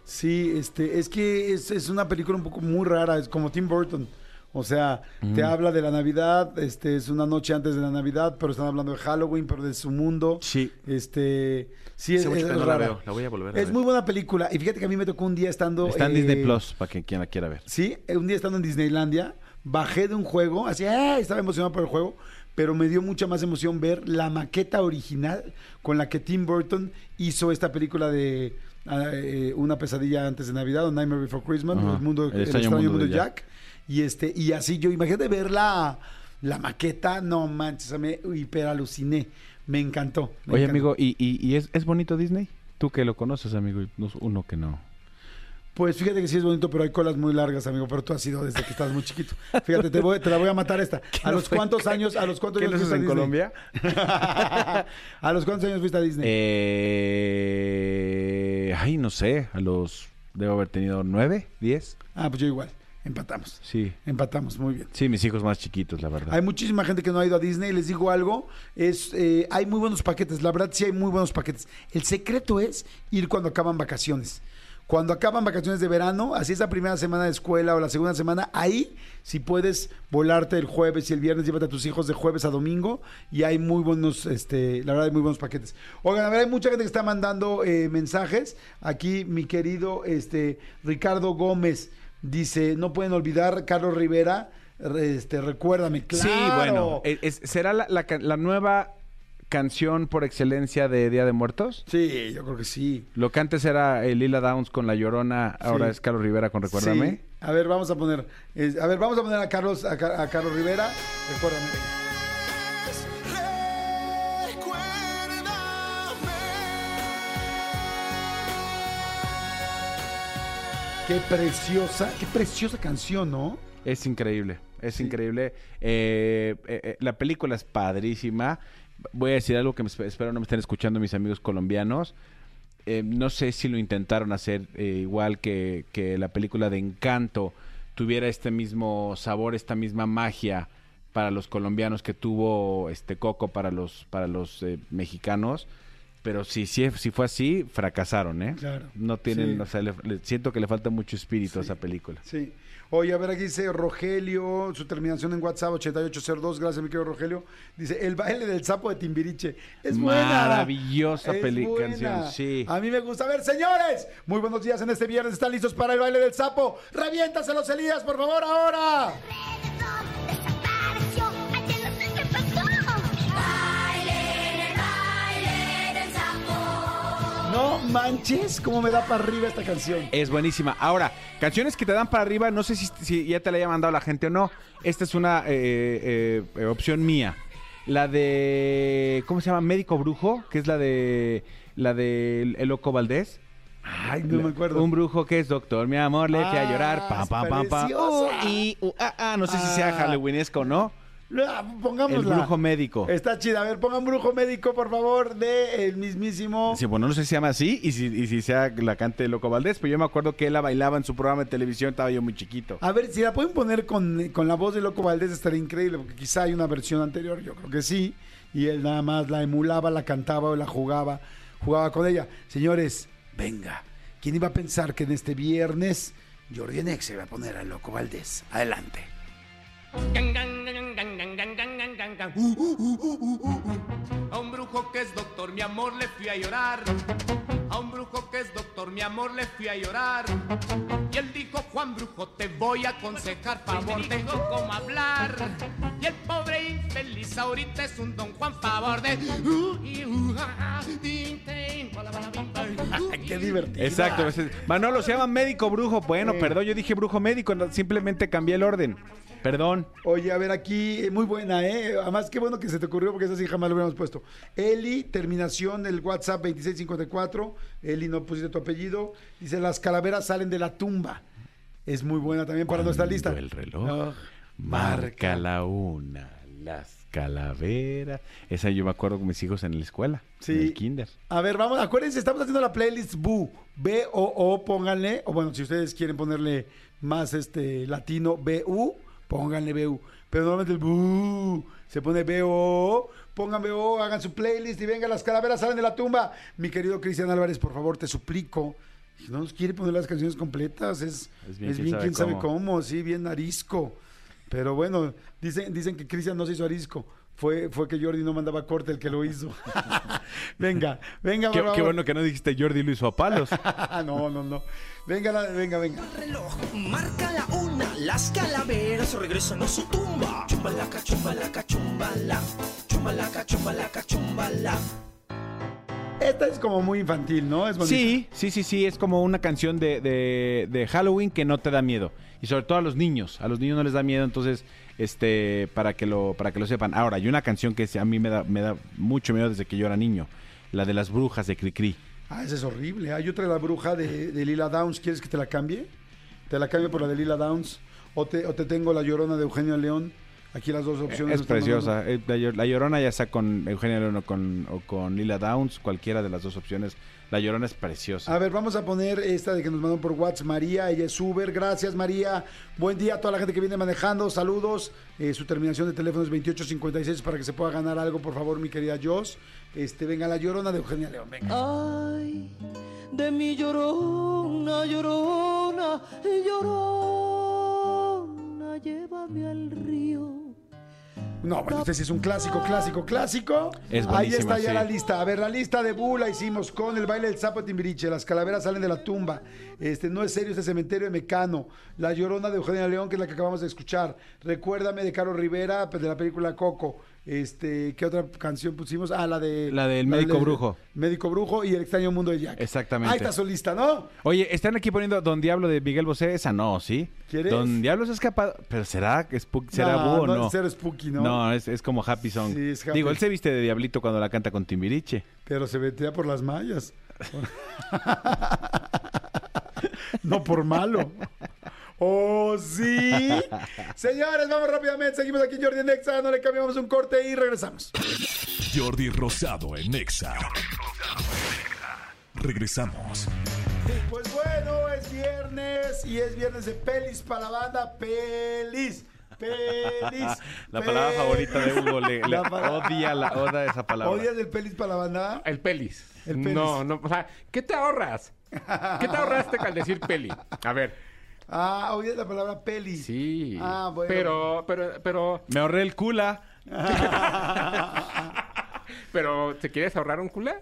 Sí, este, es que es, es una película un poco muy rara, es como Tim Burton. O sea, te habla de la Navidad, este, es una noche antes de la Navidad, pero están hablando de Halloween, pero de su mundo. Sí. Este, sí, es, es que no la rara. veo, la voy a volver a Es ver. muy buena película. Y fíjate que a mí me tocó un día estando. Está en eh, Disney Plus, para que quien la quiera ver. Sí, eh, un día estando en Disneylandia, bajé de un juego, así, ¡ay! estaba emocionado por el juego, pero me dio mucha más emoción ver la maqueta original con la que Tim Burton hizo esta película de ah, eh, Una pesadilla antes de Navidad, o Nightmare Before Christmas, el, mundo, El el extraño extraño, mundo mundo de de Jack. Y este, y así yo, imagínate ver la, la maqueta, no manches, me hiperaluciné. Me encantó. me Oye, encantó. amigo, ¿y, y, y es, es bonito Disney? Tú que lo conoces, amigo, y no- uno que no. Pues fíjate que sí es bonito, pero hay colas muy largas, amigo. Pero tú has sido desde que estás muy chiquito. Fíjate, te, voy- te la voy a matar esta. ¿A los cuántos años? ¿A los cuántos ¿Qué años fuiste a en Disney? Colombia? ¿A los cuántos años fuiste a Disney? Eh, ay, no sé, a los... Debo haber tenido nueve, diez. Ah, pues yo igual. Empatamos. Sí. Empatamos, muy bien. Sí, mis hijos más chiquitos, la verdad. Hay muchísima gente que no ha ido a Disney. Les digo algo, es eh, hay muy buenos paquetes. La verdad sí hay muy buenos paquetes. El secreto es ir cuando acaban vacaciones. Cuando acaban vacaciones de verano, así es la primera semana de escuela o la segunda semana, ahí si puedes volarte el jueves y el viernes, llévate a tus hijos de jueves a domingo y hay muy buenos, este, la verdad hay muy buenos paquetes. Oigan, a ver, hay mucha gente que está mandando eh, mensajes. Aquí mi querido este, Ricardo Gómez dice, no pueden olvidar Carlos Rivera, este, recuérdame, claro. Sí, bueno, es- ¿será la, la nueva canción por excelencia de Día de Muertos? Sí, yo creo que sí. Lo que antes era eh, Lila Downs con La Llorona, ahora Sí. es Carlos Rivera con Recuérdame. Sí. A ver, vamos a poner, a ver, vamos a poner a Carlos, a, Ca- a Carlos Rivera. Recuérdame. Qué preciosa, qué preciosa canción, ¿no? Es increíble, es Sí. increíble. Eh, eh, eh, la película es padrísima. Voy a decir algo que me esp- espero no me estén escuchando mis amigos colombianos. Eh, no sé si lo intentaron hacer eh, igual que, que la película de Encanto tuviera este mismo sabor, esta misma magia para los colombianos que tuvo este Coco para los para los eh, mexicanos. Pero si, si, si fue así, fracasaron, ¿eh? Claro. No tienen, Sí. o sea, le- le- siento que le falta mucho espíritu a esa película. Sí. Oye, a ver, aquí dice Rogelio, su terminación en WhatsApp 8802, gracias mi querido Rogelio. Dice, el baile del sapo de Timbiriche. Es buena. Maravillosa buena. canción, sí. A mí me gusta. A ver, señores, muy buenos días en este viernes. ¿Están listos para el baile del sapo? Reviéntaselos, Elías, por favor, ahora. Desapareció, No manches, cómo me da para arriba esta canción. Es buenísima. Ahora, canciones que te dan para arriba, no sé si, si ya te la haya mandado la gente o no. Esta es una eh, eh, eh, opción mía. La de. ¿Cómo se llama? Médico Brujo, que es la de. La de El Loco Valdés. Ay, no me acuerdo. Un brujo que es doctor, mi amor, le fui a Ah, llorar. Pam, es pam, pam, pam. Uh, y, uh, ah, ah, no sé si sea Ah. halloweenesco o no. Ah, El Pongámosla. brujo médico. Está chida. A ver, pongan brujo médico, por favor, de el mismísimo. Sí, bueno, no sé si se llama así y si, y si sea la cante Loco Valdés, pero yo me acuerdo que él la bailaba en su programa de televisión, estaba yo muy chiquito. A ver, si la pueden poner con, con la voz de Loco Valdés estaría increíble, porque quizá hay una versión anterior, yo creo que sí, y él nada más la emulaba, la cantaba o la jugaba, jugaba con ella. Señores, venga, ¿quién iba a pensar que en este viernes Jordi Nex se iba a poner a Loco Valdés? Adelante. A un brujo que es doctor, mi amor, le fui a llorar. A un brujo que es doctor, mi amor, le fui a llorar. Y él dijo, Juan Brujo, te voy a aconsejar, favor, tengo cómo hablar. Y el pobre infeliz ahorita es un don Juan, favor de... Uh, uh, ah, ah, uh, Qué divertido. Exacto. ese- Manolo, se llama médico brujo. Bueno, Sí. perdón, yo dije brujo médico, simplemente cambié el orden. Perdón. Oye, a ver, aquí, eh, muy buena, ¿eh? Además, qué bueno que se te ocurrió porque esa sí jamás lo hubiéramos puesto. Eli, terminación del WhatsApp 2654. Eli, no pusiste tu apellido. Dice, las calaveras salen de la tumba. Es muy buena también para nuestra lista. el reloj Ah, Marca la una, las calaveras. Esa yo me acuerdo con mis hijos en la escuela, Sí. en el kinder. A ver, vamos, acuérdense, estamos haciendo la playlist Bu. B-O-O, pónganle. O bueno, si ustedes quieren ponerle más este latino, B-U, pónganle B-U. Pero normalmente el Bu se pone B-O-O. Pongan B-O, hagan su playlist y venga, las calaveras salen de la tumba. Mi querido Cristian Álvarez, por favor, te suplico. No nos quiere poner las canciones completas, es, es bien, quién, sabe, cómo. sí, bien arisco. Pero bueno, dicen, dicen que Cristian no se hizo arisco. Fue, fue que Jordi no mandaba corte el que lo hizo. venga, venga, Qué, qué bueno que no dijiste Jordi lo hizo a palos. no, no, no. Venga, la- venga, venga. reloj marca la una, las calaveras regresan a su tumba. Chumbalaca, chumbalaca, chumbala. Chumbalaca, chumbalaca, chumbala. Esta es como muy infantil, ¿no? Es bonita. Sí, sí, sí, sí, es como una canción de, de- de Halloween que no te da miedo. Y sobre todo a los niños, a los niños no les da miedo, entonces, este, para que lo, para que lo sepan. Ahora, hay una canción que a mí me da, me da mucho miedo desde que yo era niño, la de las brujas de Cricri. Ah, esa es horrible. Hay otra de la bruja de, de Lila Downs. ¿Quieres que te la cambie? Te la cambio por la de Lila Downs. O te, o te tengo la llorona de Eugenio León. Aquí las dos opciones. Es preciosa. Eh, La, Llor- La Llorona ya sea con Eugenio León o con, o con Lila Downs, cualquiera de las dos opciones. La Llorona es preciosa. A ver, vamos a poner esta de que nos mandó por WhatsApp María, ella es Uber. Gracias, María. Buen día a toda la gente que viene manejando. Saludos. Eh, su terminación de teléfono es 2856 para que se pueda ganar algo, por favor, mi querida Jos. Este, venga, la llorona de Eugenia León. Venga. Ay, de mi llorona, llorona, llorona, llévame al río. No, bueno, este sí es un clásico, clásico, clásico. Es Ahí está ya sí. la lista. A ver, la lista de Bu la hicimos con el baile del sapo de Timbiriche, las calaveras salen de la tumba. Este, no es serio este cementerio de Mecano. La llorona de Eugenia León, que es la que acabamos de escuchar. Recuérdame de Caro Rivera, pues, de la película Coco. Este, ¿qué otra canción pusimos? Ah, la de. La del Médico Brujo. Médico Brujo y El extraño mundo de Jack. Exactamente. Ahí está su lista, ¿no? Oye, están aquí poniendo Don Diablo de Miguel Bosé. Esa no, ¿sí? ¿Quieres? Don Diablo se ha escapado. Pero ¿será, que será No, búho no no? ser spooky, ¿no? No, es, es como Happy Song. Sí, es happy. Digo, él se viste de Diablito cuando la canta con Timbiriche. Pero se vetea por las mallas. no por malo. Oh, sí. Señores, vamos rápidamente. Seguimos aquí Jordi en Nexa. No le cambiamos un corte y regresamos. Jordi Rosado en Nexa. Regresamos. Pues bueno, es viernes y es viernes de pelis para la banda. Pelis. Pelis. La palabra pelis. favorita de Hugo. Le, le La odia, la, odia esa palabra. ¿Odias el pelis para la banda? El pelis. El pelis. No, no, o sea, ¿qué te ahorras? ¿Qué te ahorraste al decir peli? A ver, Ah, odias la palabra peli. sí. Ah, bueno. Pero, pero, pero, Me ahorré el cula. pero, ¿te quieres ahorrar un culé?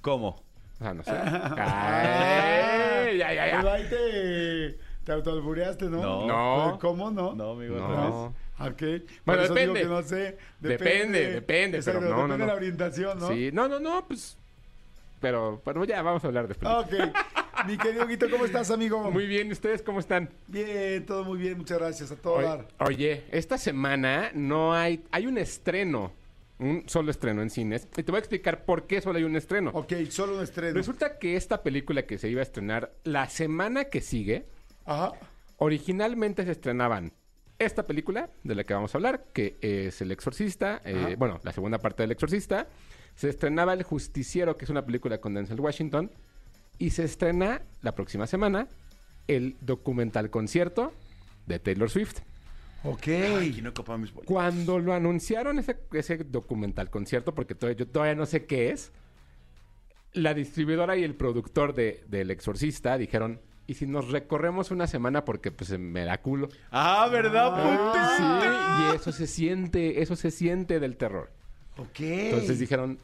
¿Cómo? O sea, no sé. Ay, ya, ya, ya. ahí te, te autoalbureaste, ¿no? No. No. ¿Cómo no? No, amigo. No. al revés. Ok. Por Bueno, eso digo depende. que no sé. Depende, depende, Exacto, pero no, depende no, de no. la orientación, ¿no? Sí, no, no, no, pues. Pero, pero ya vamos a hablar de pelis. Ok. Mi querido Guito, ¿cómo estás, amigo? Muy bien, ¿y ustedes cómo están? bien, todo muy bien. Muchas gracias. A todo Oye, oye, esta semana no hay. Hay un estreno. Un solo estreno en cines. Y te voy a explicar por qué solo hay un estreno. Ok, solo un estreno. Resulta que esta película que se iba a estrenar la semana que sigue, Ajá. originalmente se estrenaban esta película de la que vamos a hablar, que es El Exorcista, eh, bueno, la segunda parte del Exorcista. Se estrenaba El Justiciero, que es una película con Denzel Washington. Y se estrena la próxima semana el documental concierto de Taylor Swift. Ok. Aquí no mis. Cuando lo anunciaron ese, ese documental concierto, porque todavía, yo todavía no sé qué es, la distribuidora y el productor de, del Exorcista dijeron, ¿y si nos recorremos una semana porque pues me da culo? Ah, ¿verdad? Sí, y eso se siente, eso se siente del terror. Ok. Entonces dijeron,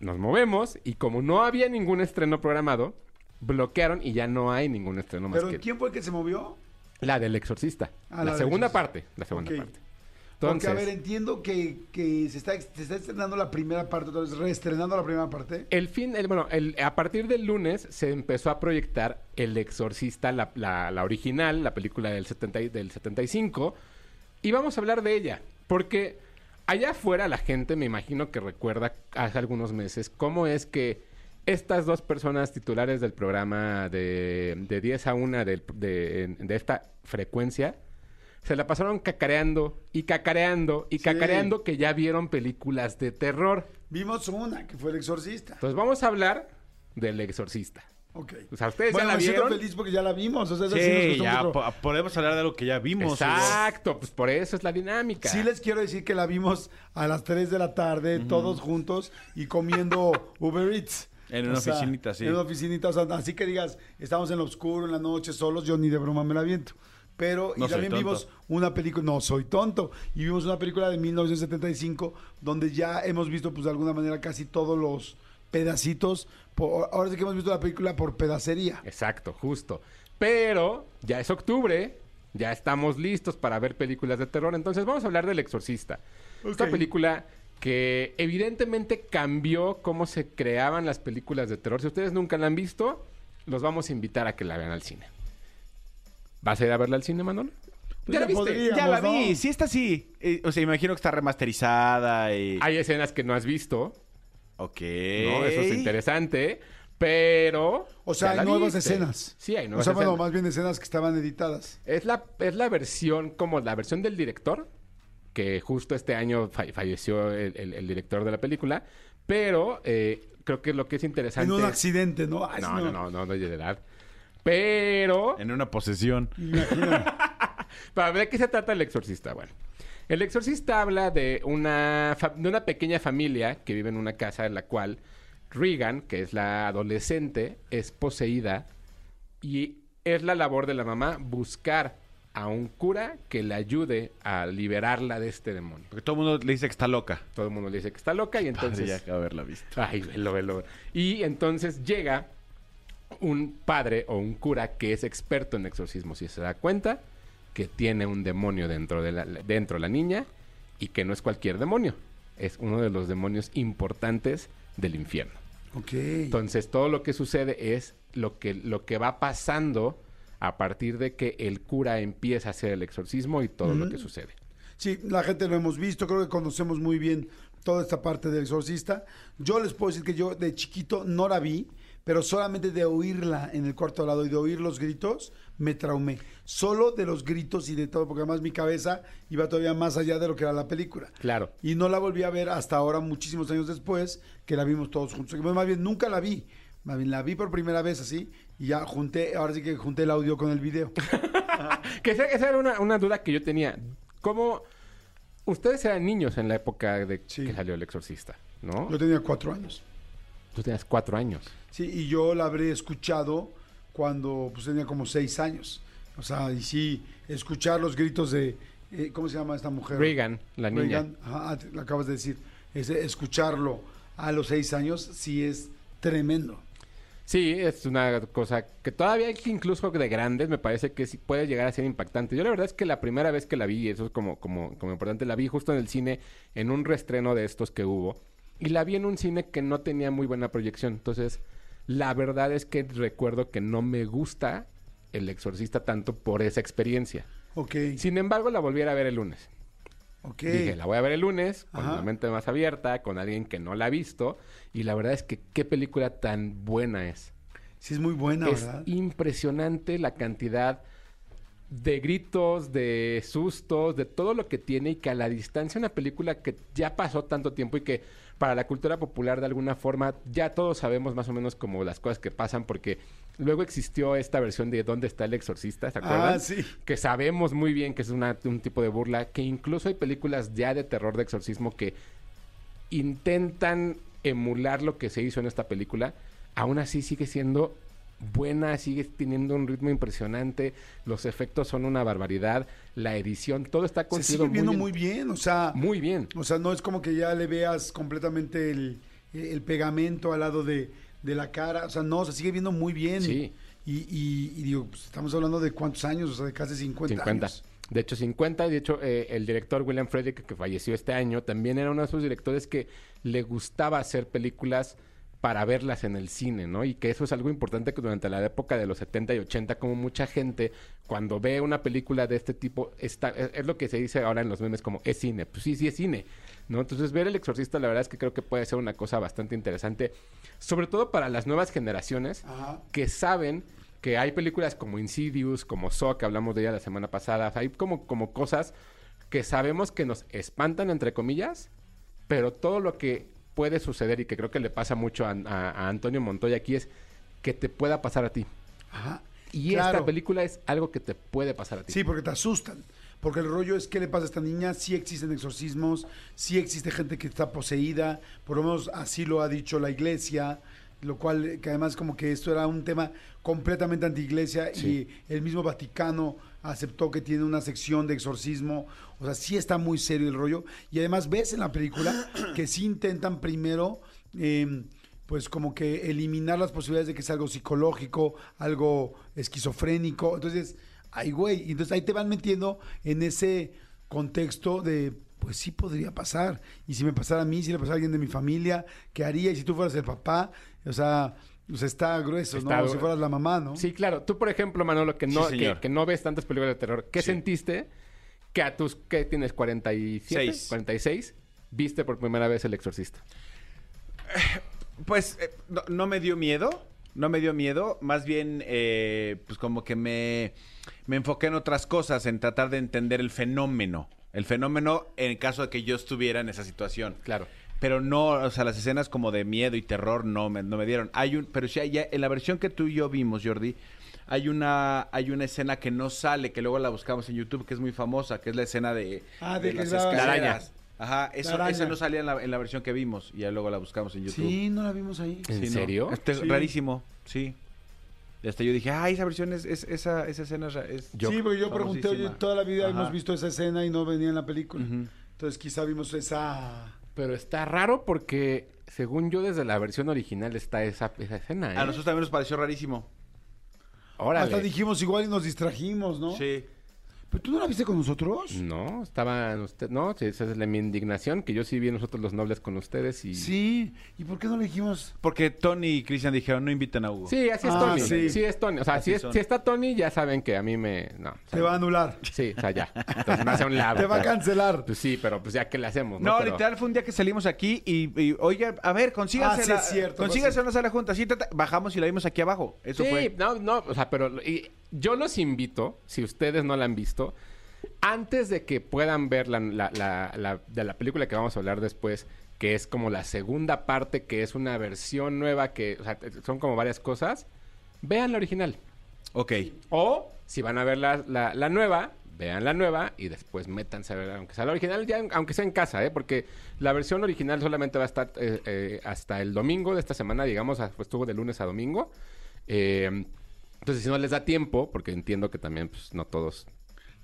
nos movemos y como no había ningún estreno programado, bloquearon y ya no hay ningún estreno más ¿Pero que quién fue el que se movió? la del Exorcista. Ah, la, segunda parte, la segunda parte. Porque, Entonces, a ver, entiendo que, que se, está, se está estrenando la primera parte, entonces reestrenando la primera parte. El fin, el- bueno, el- a partir del lunes se empezó a proyectar El Exorcista, la, la- la original, la película del, 70 y- del 75, Y vamos a hablar de ella, porque allá afuera la gente me imagino que recuerda hace algunos meses cómo es que estas dos personas titulares del programa de, de 10 a 1 del- de, de esta frecuencia se la pasaron cacareando y cacareando y Sí. cacareando que ya vieron películas de terror. Vimos una, que fue El Exorcista. Entonces vamos a hablar del exorcista. Ok. O sea, ¿ustedes bueno, ya la me siento vieron? feliz porque ya la vimos. O sea, sí nos Sí, costó ya po- podemos hablar de algo que ya vimos. Exacto, pues por eso es la dinámica. Sí les quiero decir que la vimos a las 3 de la tarde, todos juntos y comiendo Uber Eats. En una O sea, oficinita, sí. En una oficinita, o sea, así que digas, estamos en lo oscuro, en la noche, solos, yo ni de broma me la viento. Pero, No y también tonto. vimos una película, no soy tonto, y vimos una película de 1975 donde ya hemos visto, pues de alguna manera, casi todos los pedacitos. por- ahora sí que hemos visto la película por pedacería. Exacto, justo. Pero ya es octubre, ya estamos listos para ver películas de terror. Entonces vamos a hablar del Exorcista. Esta Ok. película que evidentemente cambió cómo se creaban las películas de terror. Si ustedes nunca la han visto, los vamos a invitar a que la vean al cine. ¿Vas a ir a verla al cine, Manolo? Pues ¿Ya la viste? Ya la ¿no? vi, sí está así. Eh, o sea, imagino que está remasterizada y... Hay escenas que no has visto, Ok. ¿no? Eso es interesante, pero... O sea, hay nuevas viste. escenas. Sí, hay O nuevas sea, bueno, escenas. más bien escenas que estaban editadas. Es la, es la versión, como la versión del director, que justo este año fa- falleció el, el- el director de la película, pero eh, creo que lo que es interesante... En un accidente, ¿no? Ay, No, no, no, no, no, de edad. Pero... En una posesión. Para ver de qué se trata el exorcista. Bueno, el exorcista habla de una, de una pequeña familia que vive en una casa en la cual Regan, que es la adolescente, es poseída y es la labor de la mamá buscar a un cura que le ayude a liberarla de este demonio. Porque todo el mundo le dice que está loca. Todo el mundo le dice que está loca y Entonces entonces... ya haberla visto. Ay, velo, velo. Y entonces llega un padre o un cura que es experto en exorcismos y se da cuenta que tiene un demonio dentro de la, dentro de la niña y que no es cualquier demonio. Es uno de los demonios importantes del infierno. ok. Entonces, todo lo que sucede es lo que, lo que va pasando a partir de que el cura empieza a hacer el exorcismo y todo lo que sucede. Sí, la gente lo hemos visto, creo que conocemos muy bien toda esta parte del exorcista. Yo les puedo decir que yo de chiquito no la vi, pero solamente de oírla en el cuarto lado y de oír los gritos, me traumé. Solo de los gritos y de todo, porque además mi cabeza iba todavía más allá de lo que era la película. Claro. Y no la volví a ver hasta ahora, muchísimos años después, que la vimos todos juntos. Más bien, nunca la vi. Más bien, la vi por primera vez así y ya junté, ahora sí que junté el audio con el video. Que esa, esa era una, una duda que yo tenía. ¿Cómo ustedes eran niños en la época de Sí. que salió El Exorcista, no? Yo tenía cuatro años. Tú tenías cuatro años. Sí, y yo la habré escuchado cuando pues, tenía como seis años. O sea, y sí, escuchar los gritos de, eh, ¿cómo se llama esta mujer? Reagan, la niña. Reagan, ajá, te- lo acabas de decir. Ese, escucharlo a los seis años sí es tremendo. Sí, es una cosa que todavía incluso de grandes me parece que sí puede llegar a ser impactante. Yo la verdad es que la primera vez que la vi, y eso es como, como, como importante, la vi justo en el cine, en un reestreno de estos que hubo, y la vi en un cine que no tenía muy buena proyección. Entonces, la verdad es que recuerdo que no me gusta El Exorcista tanto por esa experiencia. Ok, Sin embargo, la volví a ir a ver el lunes. Dije, la voy a ver el lunes, con Ajá. la mente más abierta, con alguien que no la ha visto. Y la verdad es que qué película tan buena es. Sí es muy buena, es ¿verdad? impresionante la cantidad de gritos, de sustos, de todo lo que tiene y que a la distancia una película que ya pasó tanto tiempo y que para la cultura popular de alguna forma ya todos sabemos más o menos como las cosas que pasan porque luego existió esta versión de ¿Dónde está el exorcista? ¿Se acuerdan? Ah, sí. que sabemos muy bien que es una- un tipo de burla, que incluso hay películas ya de terror de exorcismo que intentan emular lo que se hizo en esta película, aún así sigue siendo buena, sigue teniendo un ritmo impresionante, los efectos son una barbaridad, la edición, todo está Se construido sigue viendo muy muy bien. bien, o sea, Muy bien. o sea, no es como que ya le veas completamente el, el pegamento al lado de, de la cara, o sea, no, se sigue viendo muy bien. Sí. Y, y, y digo, pues, estamos hablando de cuántos años, o sea, de casi 50, 50. años. De hecho, 50. De hecho, eh, el director William Frederick, que falleció este año, también era uno de esos directores que le gustaba hacer películas para verlas en el cine, ¿no? Y que eso es algo importante que durante la época de los 70 y 80, como mucha gente, cuando ve una película de este tipo, está, es, es lo que se dice ahora en los memes como, es cine. Pues sí, sí es cine, ¿no? Entonces, ver El Exorcista, la verdad es que creo que puede ser una cosa bastante interesante, sobre todo para las nuevas generaciones Ajá. que saben que hay películas como Insidious, como Saw, que hablamos de ella la semana pasada, hay como, como cosas que sabemos que nos espantan, entre comillas, pero todo lo que puede suceder y que creo que le pasa mucho a, a- a Antonio Montoya aquí es que te pueda pasar a ti. Ajá. Y Claro. esta película es algo que te puede pasar a ti. Sí, porque te asustan. Porque el rollo es qué le pasa a esta niña, sí existen exorcismos, sí existe gente que está poseída, por lo menos así lo ha dicho la iglesia, lo cual que además como que esto era un tema completamente anti-iglesia y el mismo Vaticano aceptó que tiene una sección de exorcismo, o sea, sí está muy serio el rollo y además ves en la película que sí intentan primero eh, pues como que eliminar las posibilidades de que sea algo psicológico, algo esquizofrénico. Entonces, ay, güey, entonces ahí te van metiendo en ese contexto de, pues sí podría pasar. Y si me pasara a mí, si le pasara a alguien de mi familia, ¿qué haría? Y si tú fueras el papá, o sea, sea, está grueso, Está ¿no? O gru- si fueras la mamá, ¿no? Sí, claro. Tú, por ejemplo, Manolo, que no, Sí, que, no ves tantas películas de terror, ¿qué sentiste que a tus, ¿qué tienes? ¿47? Seis. 46, viste por primera vez El Exorcista? Pues eh, no, no me dio miedo, no me dio miedo, más bien eh, pues como que me, me enfoqué en otras cosas, en tratar de entender el fenómeno, el fenómeno en caso de que yo estuviera en esa situación. Claro. Pero no, o sea, las escenas como de miedo y terror no me, no me dieron. Hay un, pero sí, hay- ya, en la versión que tú y yo vimos, Jordi, hay una, hay una escena que no sale, que luego la buscamos en YouTube, que es muy famosa, que es la escena de, Ah, de las la- escaleras. Ajá, eso, esa no salía en la, en la versión que vimos y ya luego la buscamos en YouTube. Sí, no la vimos ahí. ¿En Sí, ¿no? serio? Este, Sí. Rarísimo, sí. Y hasta yo dije, ah, esa versión es, es- esa, esa escena es, es- sí, porque yo pregunté, oye, toda la vida Ajá. hemos visto esa escena y no venía en la película. Entonces quizá vimos esa... Pero está raro porque, según yo, desde la versión original está esa, esa escena, ¿eh? A nosotros también nos pareció rarísimo. Órale. Hasta dijimos igual y nos distrajimos, ¿no? Sí. ¿Pero tú no la viste con nosotros? No, estaban ustedes... No, esa es la, mi indignación, que yo sí vi nosotros los nobles con ustedes y... Sí. ¿Y por qué no le dijimos? Porque Tony y Cristian dijeron, no inviten a Hugo. Sí, así es Ah, Tony. sí. Sí. es Tony. O sea, si, es- si está Tony, ya saben que a mí me... No. o sea, Te va a anular. Sí, o sea, ya. Entonces me hace un lado. Te va a cancelar. Pues sí, pero pues ya, ¿qué le hacemos? No, No, Pero- literal fue un día que salimos aquí y, y, oye, a ver, consíganse, Ah, sí la, es cierto, consíganse fue una sala junta. Sí, tata- bajamos y la vimos aquí abajo. Eso sí, fue. no, no, o sea, pero y yo los invito, si ustedes no la han visto, antes de que puedan ver la, la- la- la- de la película que vamos a hablar después, que es como la segunda parte, que es una versión nueva, que o sea, son como varias cosas, vean la original. Ok. O si van a ver la, nueva, vean la nueva y después métanse a ver, aunque sea la original, ya, aunque sea en casa, ¿eh? porque la versión original solamente va a estar eh, eh, hasta el domingo de esta semana, digamos, pues estuvo de lunes a domingo. Eh, entonces, si no les da tiempo, porque entiendo que también pues, no todos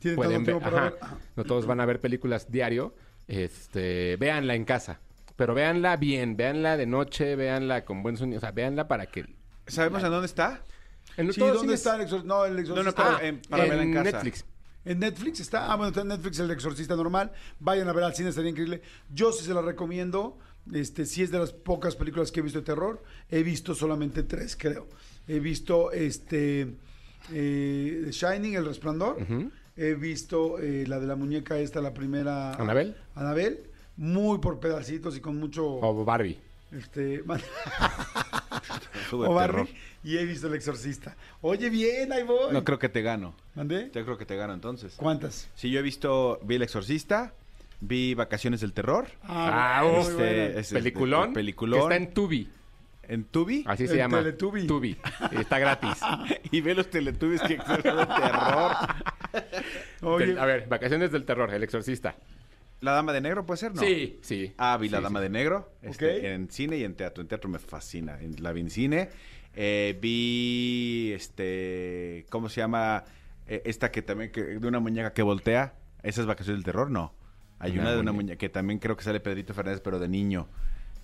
pueden todo ver, tiempo para ajá, ver. No todos van a ver películas diario, este, véanla en casa. Pero véanla bien, véanla de noche, véanla con buen sonido, o sea, véanla para que... ¿Sabemos en dónde está? En Sí, ¿dónde cines- está el exorcista? No, el No, exorcista. no, pero Ah, en- para verla en casa. Netflix. En Netflix está. Ah, bueno, está en Netflix el exorcista normal. Vayan a ver al cine, estaría increíble. Yo sí se la recomiendo. Este, sí es de las pocas películas que he visto de terror. He visto solamente tres, creo. He visto este eh, The Shining, El Resplandor. Ujú. He visto eh, la de la muñeca esta, la primera. ¿Anabel? Anabel. Muy por pedacitos y con mucho. O Barbie. Este, o Barbie. Y he visto El Exorcista. Oye, bien, ahí voy. No creo que te gano. ¿Mandé? Yo creo que te gano entonces. ¿Cuántas? Sí, yo he visto, vi El Exorcista, vi Vacaciones del Terror. Ah, buena. Este, es- Peliculón. el peliculón. Que está en Tubi. En Tubi. Así se El llama. Teletubby. Tubi. Está gratis. y ve los teletubbies que son de terror. Oye, a ver, Vacaciones del Terror, El Exorcista. ¿La Dama de Negro puede ser? No. Sí, sí. Ah, vi La Dama sí. de Negro. este, Ok. En cine y en teatro. En teatro me fascina. En- La vi en cine. Eh, vi, este, ¿cómo se llama? Eh, esta que también, que, de una muñeca que voltea. ¿Esa es Vacaciones del Terror? No. Hay Una una, de una muñe- muñeca que también creo que sale Pedrito Fernández, pero de niño.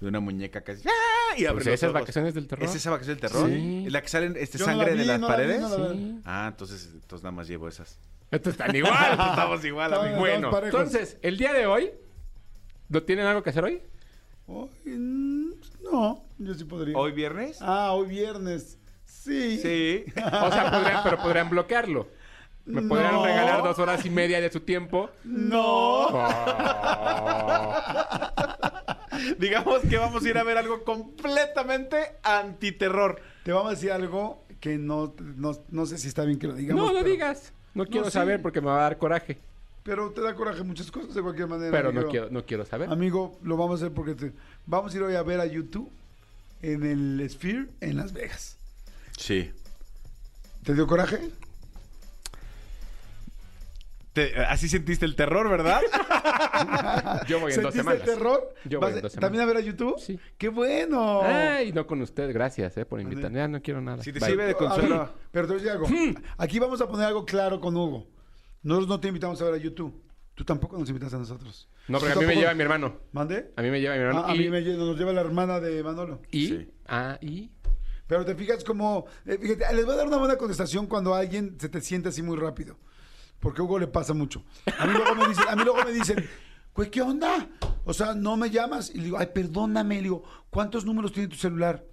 De una muñeca que hace... ¡Ah! Y abre Pues los esa es ojos. Vacaciones del Terror. ¿Es esa Vacaciones del Terror? Sí. ¿Es la que salen este, Yo no la sangre de las no la vi, paredes? no la vi. Sí. Ah, entonces, entonces nada más llevo esas. Estos están igual. Estamos igual, Estamos- amigo. bueno, parejos. entonces, el día de hoy, ¿no tienen algo que hacer hoy? Hoy, mm, no. Yo sí podría. ¿Hoy viernes? Ah, hoy viernes. Sí. Sí. O sea, podrían, pero podrían bloquearlo. Me podrían No. regalar dos horas y media de su tiempo. No. Oh. Digamos que vamos a ir a ver algo completamente antiterror. Te vamos a decir algo que no, no, no sé si está bien que lo digamos. No, no pero- digas. No quiero sí. saber porque me va a dar coraje. Pero te da coraje muchas cosas de cualquier manera. Pero no quiero, no quiero saber. Amigo, lo vamos a hacer porque te- vamos a ir hoy a ver a YouTube en el Sphere en Las Vegas. Sí. ¿Te dio coraje? Te- así sentiste el terror, ¿verdad? Yo voy en dos ¿Sentiste semanas. el terror? Yo ¿Vas voy en a- dos semanas. ¿También a ver a YouTube? Sí. ¡Qué bueno! Ay, no con usted. Gracias, eh, por invitarme. Ya no quiero nada. Si te Bye. sirve de consuelo. ver, pero te voy a decir algo. Aquí vamos a poner algo claro con Hugo. Nosotros no te invitamos a ver a YouTube. Tú tampoco nos invitas a nosotros. No, porque a mí me lleva mi hermano. ¿Mande? A mí me lleva mi hermano. Ah, a y, mí me lle- nos lleva la hermana de Manolo. y, Sí. ah, y, Pero te fijas como... eh, fíjate, les voy a dar una buena contestación cuando alguien se te siente así muy rápido. Porque a Hugo le pasa mucho. A mí luego me dicen, a mí luego me dicen, güey, ¿qué onda? O sea, no me llamas. Y le digo, ay, perdóname. Le digo, ¿cuántos números tiene tu celular?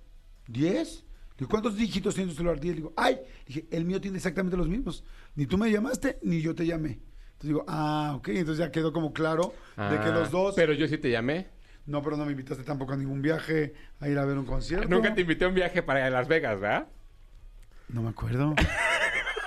¿Diez? Le digo, ¿cuántos dígitos tiene tu celular? Diez. Le digo, ay, dije, el mío tiene exactamente los mismos. Ni tú me llamaste, ni yo te llamé. Entonces digo, ah, ok. Entonces ya quedó como claro de que Ah, los dos... Pero yo sí te llamé. No, pero no me invitaste tampoco a ningún viaje, a ir a ver un concierto. Nunca te invité a un viaje para Las Vegas, ¿verdad? No me acuerdo.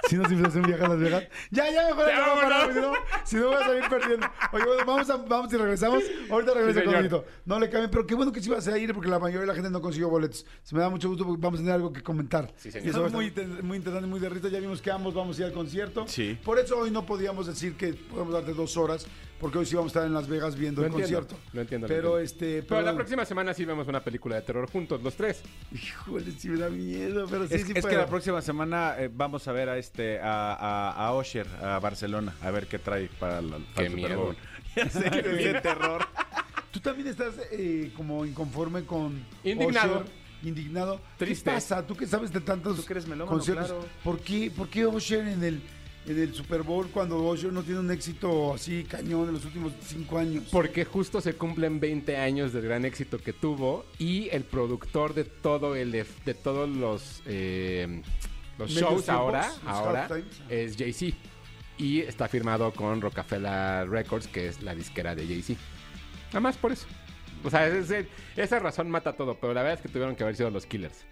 Si nos invitaste a un viaje a Las Vegas. Ya, ya, mejor Ya, si no, si no voy a salir perdiendo. Oye, bueno, vamos, a, vamos y regresamos. Ahorita regreso Sí, con. Benito. No le cambien, pero qué bueno que sí vas a ir porque la mayoría de la gente no consiguió boletos. Se me da mucho gusto porque vamos a tener algo que comentar. Sí, señor. Y eso es muy, muy interesante, muy de risa. Ya vimos que ambos vamos a ir al concierto. Sí. Por eso hoy no podíamos decir que podemos darte dos horas, porque hoy sí vamos a estar en Las Vegas viendo Lo el entiendo, concierto. lo entiendo, lo Pero entiendo. este. Pero la próxima semana sí vemos una película de terror juntos, los tres. Híjole, sí me da miedo, pero sí, es sí es que la próxima semana eh, vamos a ver a este a, a, a Usher a Barcelona a ver qué trae para, la, para Qué el Super miedo. Bowl. Ya sé que es de terror. Tú también estás eh, como inconforme con Indignado. Usher, indignado. Triste. ¿Qué pasa? Tú que sabes de tantos Tú que eres melómano, conciertos. claro. ¿Por qué, por qué Usher en el, en el Super Bowl cuando Usher no tiene un éxito así cañón en los últimos cinco años? Porque justo se cumplen 20 años del gran éxito que tuvo y el productor de todo el de, de todos los eh, los shows tiempos, ahora, los ahora es Jay-Z y está firmado con Rockefeller Records, que es la disquera de Jay-Z. Nada más por eso. O sea, esa razón mata todo, pero la verdad es que tuvieron que haber sido los Killers.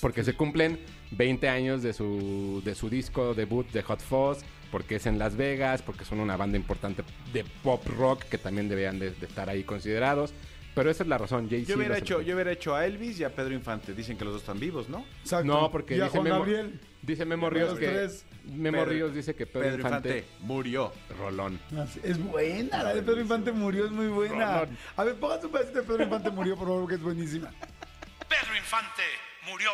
Porque se cumplen 20 años de su, de su disco debut de Hot Fuzz, porque es en Las Vegas, porque son una banda importante de pop rock que también deberían de, de estar ahí considerados. Pero esa es la razón, Jay-Z. Yo hubiera hecho yo hubiera hecho a Elvis y a Pedro Infante. Dicen que los dos están vivos, ¿no? Exacto. No, porque y a dice Juan Memo, Gabriel. dice Memo Ríos los que... tres. Memo Pedro- Ríos dice que Pedro, Pedro Infante... Infante murió. Rolón. Así- Es buena, la de Pedro Infante murió, es muy buena. Rolón. A ver, póngase un pedacito de Pedro Infante murió, por favor, que es buenísima. Pedro Infante murió.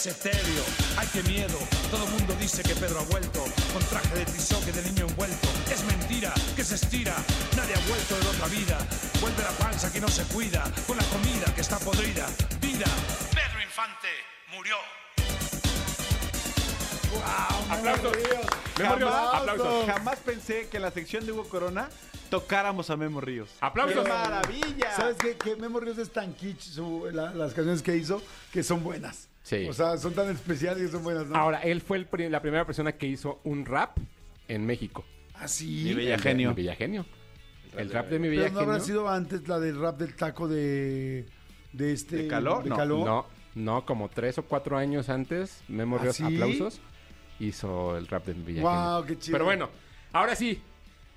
Es etéreo, ay qué miedo. Todo el mundo dice que Pedro ha vuelto con traje de tizoque de niño envuelto. Es mentira, que se estira. Nadie ha vuelto de otra vida. Vuelve la panza que no se cuida, con la comida que está podrida. Vida, Pedro Infante murió. ¡Aplausos! Memo Ríos, Jamás, aplausos. jamás pensé que en la sección de Hugo Corona tocáramos a Memo Ríos. ¡Aplausos! ¡Qué maravilla! ¿Sabes qué? Que Memo Ríos es tan kitsch su- la- las canciones que hizo que son buenas. Sí. O sea, son tan especiales que son buenas, ¿no? Ahora, él fue el pri- la primera persona que hizo un rap en México. ¿Ah, sí? Mi bella El de- genio. Mi Bella Genio. El rap de Mi Pero Bella no habrá Genio. sido antes la del rap del taco de... De este... ¿De Caló? No, Caló. No, no, como tres o cuatro años antes, Memo ¿Ah, Ríos, sí? aplausos, hizo el rap de Mi Bella Guau, Genio. qué chido. Pero bueno, ahora sí,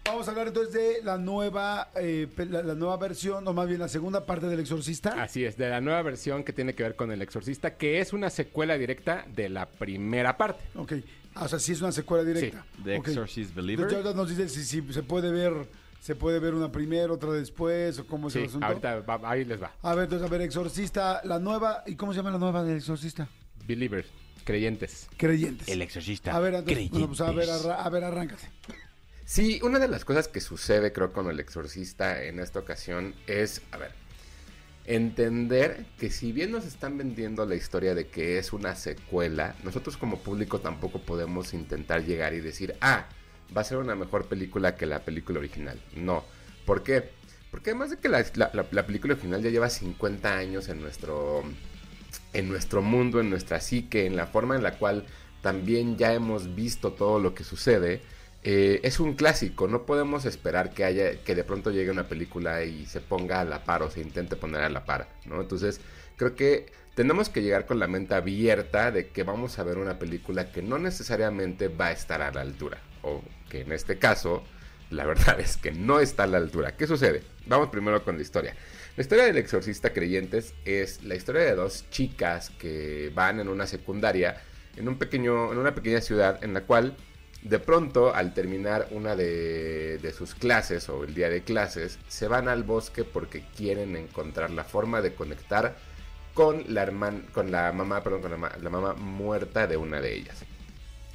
Vamos a hablar entonces de la nueva, eh, la, la nueva versión, o más bien la segunda parte del Exorcista. Así es, de la nueva versión que tiene que ver con El Exorcista, que es una secuela directa de la primera parte. Ok. O sea, sí es una secuela directa. The Ok. Exorcist Believer. Entonces, ahorita nos dice si, si se puede ver, se puede ver una primero, otra después, o cómo es el Sí, asunto. ahorita va- ahí les va. A ver, entonces, a ver, Exorcista, la nueva, ¿y cómo se llama la nueva del Exorcista? Believers, creyentes. Creyentes. El Exorcista. A ver, entonces, bueno, pues, a ver, Creyentes. arra- a ver, arráncate. Sí, una de las cosas que sucede, creo, con el exorcista en esta ocasión es, a ver, entender que si bien nos están vendiendo la historia de que es una secuela, nosotros como público tampoco podemos intentar llegar y decir, ah, va a ser una mejor película que la película original. No. ¿Por qué? Porque además de que la, la- la- la película original ya lleva 50 años en nuestro, en nuestro mundo, en nuestra psique, en la forma en la cual también ya hemos visto todo lo que sucede, eh, es un clásico. No podemos esperar que haya, que de pronto llegue una película y se ponga a la par o se intente poner a la par, ¿no? Entonces, creo que tenemos que llegar con la mente abierta de que vamos a ver una película que no necesariamente va a estar a la altura. O que en este caso, la verdad es que no está a la altura. ¿Qué sucede? Vamos primero con la historia. La historia del exorcista creyentes es la historia de dos chicas que van en una secundaria en un pequeño en una pequeña ciudad en la cual de pronto al terminar una de, sus clases o el día de clases se van al bosque porque quieren encontrar la forma de conectar con la hermana con la mamá perdón con la, la mamá muerta de una de ellas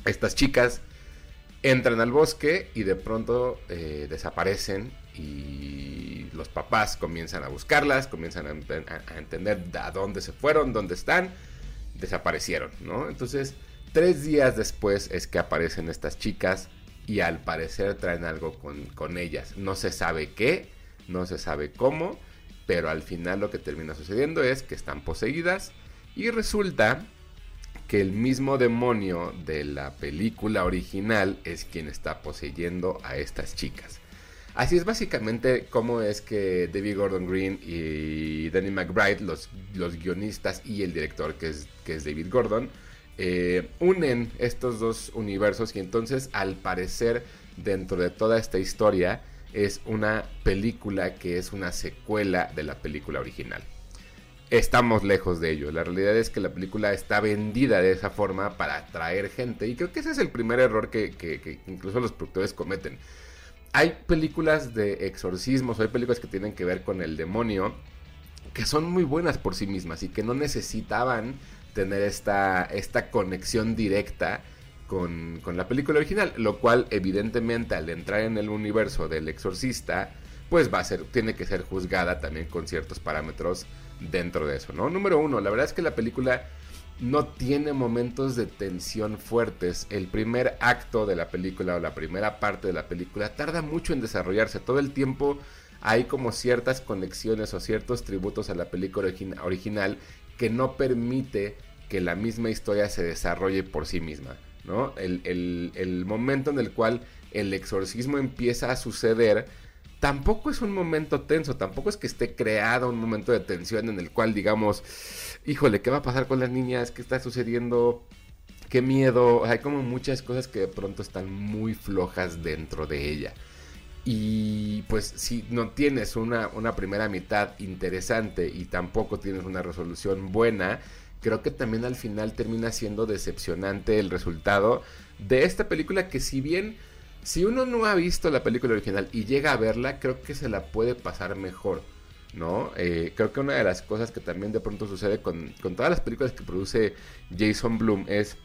estas chicas entran al bosque y de pronto eh, desaparecen y los papás comienzan a buscarlas, comienzan a- a entender a dónde se fueron, dónde están, desaparecieron, ¿no? Entonces, tres días después es que aparecen estas chicas y al parecer traen algo con, con ellas. No se sabe qué, no se sabe cómo, pero al final lo que termina sucediendo es que están poseídas y resulta que el mismo demonio de la película original es quien está poseyendo a estas chicas. Así es básicamente cómo es que David Gordon Green y Danny McBride, los, los guionistas y el director que es, que es David Gordon, eh, unen estos dos universos y entonces al parecer dentro de toda esta historia es una película que es una secuela de la película original estamos lejos de ello. La realidad es que la película está vendida de esa forma para atraer gente. Y creo que ese es el primer error que, incluso los productores cometen. Hay películas de exorcismos, hay películas que tienen que ver con el demonio, que son muy buenas por sí mismas y que no necesitaban tener esta, esta conexión directa con, con la película original, lo cual evidentemente al entrar en el universo del exorcista, pues va a ser, tiene que ser juzgada también con ciertos parámetros dentro de eso, ¿no? Número uno, la verdad es que la película no tiene momentos de tensión fuertes. El primer acto de la película o la primera parte de la película tarda mucho en desarrollarse. Todo el tiempo hay como ciertas conexiones o ciertos tributos a la película origin- original que no permite que la misma historia se desarrolle por sí misma, ¿no? El, el- el momento en el cual el exorcismo empieza a suceder tampoco es un momento tenso, tampoco es que esté creado un momento de tensión en el cual digamos, híjole, ¿qué va a pasar con las niñas? ¿Qué está sucediendo? Qué miedo. Hay como muchas cosas que de pronto están muy flojas dentro de ella. Y pues si no tienes una, una primera mitad interesante y tampoco tienes una resolución buena, creo que también al final termina siendo decepcionante el resultado de esta película que si bien si uno no ha visto la película original y llega a verla, creo que se la puede pasar mejor, ¿no? Eh, creo que una de las cosas que también de pronto sucede con, con todas las películas que produce Jason Bloom es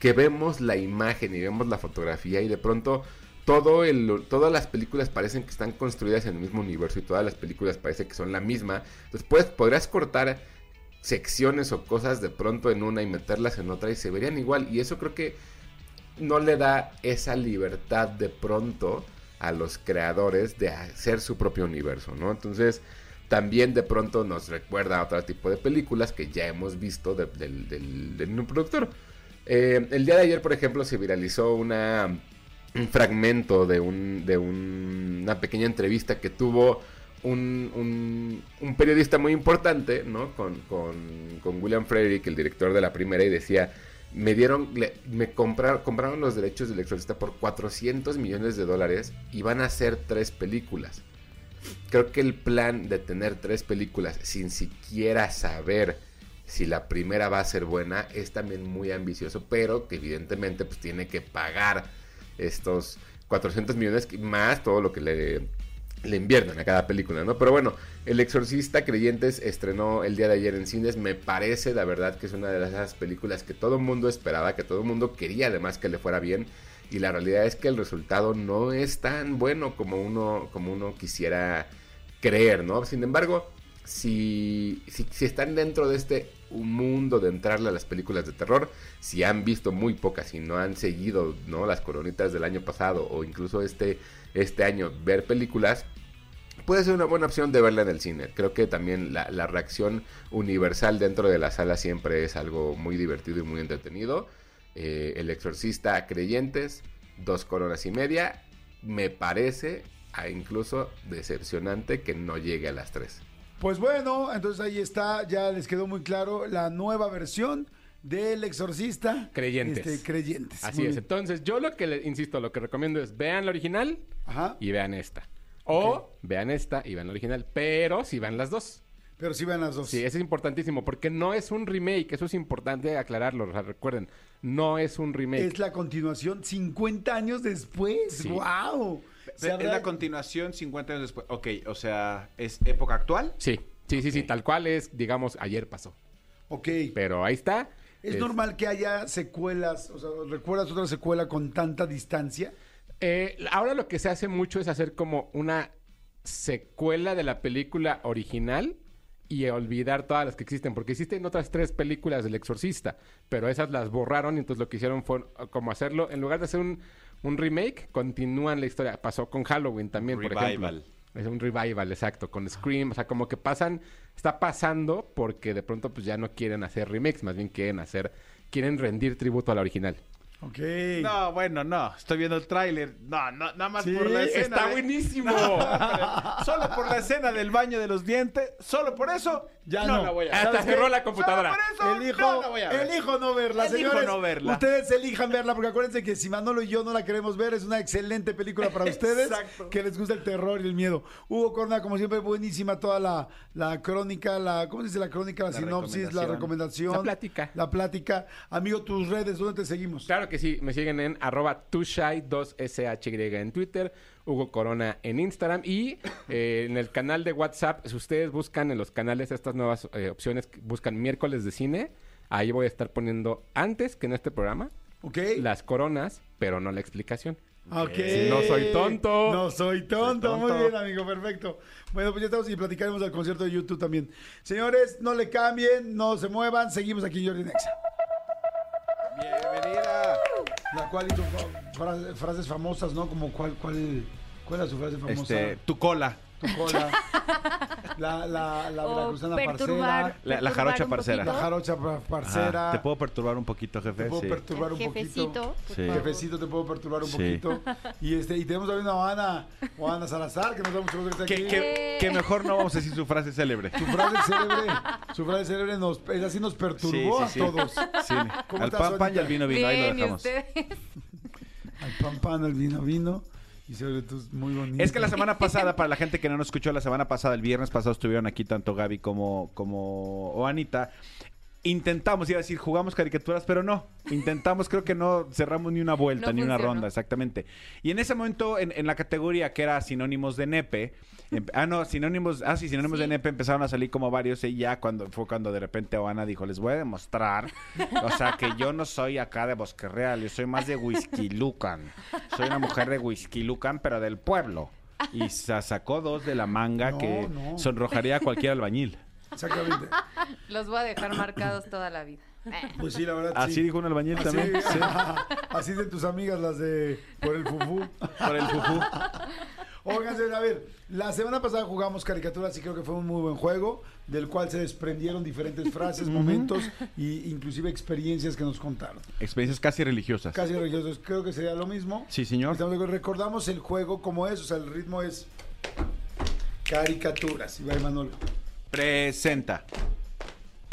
que vemos la imagen y vemos la fotografía y de pronto todo el, todas las películas parecen que están construidas en el mismo universo y todas las películas parecen que son la misma. Entonces puedes, podrías cortar secciones o cosas de pronto en una y meterlas en otra y se verían igual. Y eso creo que no le da esa libertad de pronto a los creadores de hacer su propio universo, ¿no? Entonces, también de pronto nos recuerda a otro tipo de películas que ya hemos visto de- del, mismo productor. Eh, el día de ayer, por ejemplo, se viralizó una, un fragmento de, un, de un- una pequeña entrevista que tuvo un, un- un periodista muy importante, ¿no? Con, con, con William Frederick, el director de la primera, y decía me dieron, le- me compraron, compraron los derechos del exorcista por 400 millones de dólares y van a hacer tres películas. Creo que el plan de tener tres películas sin siquiera saber si la primera va a ser buena es también muy ambicioso, pero que evidentemente pues tiene que pagar estos 400 millones más todo lo que le, le a cada película, ¿no? Pero bueno, El Exorcista Creyentes estrenó el día de ayer en cines, me parece la verdad que es una de esas películas que todo el mundo esperaba, que todo el mundo quería además que le fuera bien y la realidad es que el resultado no es tan bueno como uno como uno quisiera creer, ¿no? Sin embargo, si, si, si están dentro de este mundo de entrarle a las películas de terror, si han visto muy pocas y no han seguido, ¿no? Las coronitas del año pasado o incluso este, este año ver películas, puede ser una buena opción de verla en el cine. Creo que también la, la reacción universal dentro de la sala siempre es algo muy divertido y muy entretenido. Eh, el exorcista creyentes, dos coronas y media. Me parece a incluso decepcionante que no llegue a las tres. Pues bueno, entonces ahí está, ya les quedó muy claro la nueva versión del Exorcista. Creyentes. Este, creyentes. Así es. Entonces, yo lo que le insisto, lo que recomiendo es vean la original Ajá. y vean esta. O vean esta y vean la original. Pero si vean las dos. Pero sí vean las dos. Sí, eso es importantísimo. Porque no es un remake. Eso es importante aclararlo. o sea, recuerden, no es un remake. Es la continuación 50 años después. Sí. ¡Wow! Es la continuación 50 años después. Ok, o sea, ¿es época actual? Sí, sí, sí, sí. Tal cual es, digamos, ayer pasó. Ok. Pero ahí está. ¿Es normal que haya secuelas? O sea, ¿recuerdas otra secuela con tanta distancia? Eh, ahora lo que se hace mucho es hacer como una secuela de la película original y olvidar todas las que existen, porque existen otras tres películas del Exorcista, pero esas las borraron y entonces lo que hicieron fue como hacerlo, en lugar de hacer un, un remake, continúan la historia. Pasó con Halloween también, por ejemplo. Es un revival, exacto, con Scream, o sea, como que pasan, está pasando porque de pronto pues ya no quieren hacer remakes, más bien quieren hacer, quieren rendir tributo a la original. Ok. No, bueno, no. Estoy viendo el tráiler. No, no, nada más Sí, por la escena. está de- buenísimo. No, solo por la escena del baño de los dientes. Solo por eso. Ya no. la voy a Hasta ¿Sabes qué? cerró la computadora. Solo por eso. Elijo, no la voy a ver. elijo no verla, Elijo señores. no verla. Ustedes elijan verla porque acuérdense que si Manolo y yo no la queremos ver, es una excelente película para ustedes Exacto. que les gusta el terror y el miedo. Hugo Corona, como siempre, buenísima toda la, la crónica, la, ¿cómo se dice la crónica? La, La sinopsis, la recomendación. La plática. La plática. Amigo, tus redes, ¿dónde te seguimos? Claro que sí, me siguen en arroba tushai2shy en Twitter, Hugo Corona en Instagram y eh, en el canal de WhatsApp, si ustedes buscan en los canales estas nuevas eh, opciones, buscan miércoles de cine, ahí voy a estar poniendo antes que en este programa ¿Ok? las coronas, pero no la explicación. Ok. No soy tonto. No soy tonto. Soy Muy bien, amigo, perfecto. Bueno, pues ya estamos y platicaremos del concierto de YouTube también. Señores, no le cambien, no se muevan. Seguimos aquí en Jordi Nexa. Bienvenida. La cual frases famosas, ¿no? Como cuál, cuál, cuál era su frase famosa. Este, tu cola. Tu cola. La, la, la veracruzana parcera. La- la jarocha parcera. La jarocha pa- parcera. Ajá. ¿Te puedo perturbar un poquito, jefe? Te puedo Sí. perturbar El un jefecito, poquito. Sí. Jefecito, te puedo perturbar un Sí. poquito. Y este, y tenemos también a Ana, o Ana Salazar, que nos da mucho gusto que está Que, aquí. que- que mejor no vamos a decir su frase célebre. Su frase célebre, su frase célebre nos, es así nos perturbó Sí, sí, sí. a todos. Sí. ¿Cómo Al estás, pan, pan y al vino, vino. Ahí lo Bien, ¿y dejamos. Al pan pan, al vino vino. Y sobre todo muy bonito. Es que la semana pasada, para la gente que no nos escuchó, la semana pasada, el viernes pasado estuvieron aquí tanto Gaby como, como o Anita. Intentamos, iba a decir, jugamos caricaturas, pero no. Intentamos, creo que no cerramos ni una vuelta, No ni una ronda, exactamente. Y en ese momento, en, en la categoría que era sinónimos de nepe, em- ah, no, sinónimos, ah, sí, sinónimos Sí. de nepe empezaron a salir como varios y ya cuando fue cuando de repente Oana dijo, les voy a demostrar, o sea, que yo no soy acá de Bosque Real, yo soy más de Whisky Lucan. Soy una mujer de Whisky Lucan, pero del pueblo. Y sa- sacó dos de la manga No, que no. sonrojaría a cualquier albañil. Exactamente. Los voy a dejar marcados toda la vida. Pues sí, la verdad. Así sí. dijo un albañil Así, también. Sí. así de tus amigas, las de por el fufú. Por el fufu. Oigan, a ver, la semana pasada jugamos caricaturas y creo que fue un muy buen juego, del cual se desprendieron diferentes frases, momentos e inclusive experiencias que nos contaron. Experiencias casi religiosas. Casi religiosos, creo que sería lo mismo. Sí, señor. Acuerdo. Recordamos el juego como es, o sea, el ritmo es caricaturas. Y va Manolo. Presenta.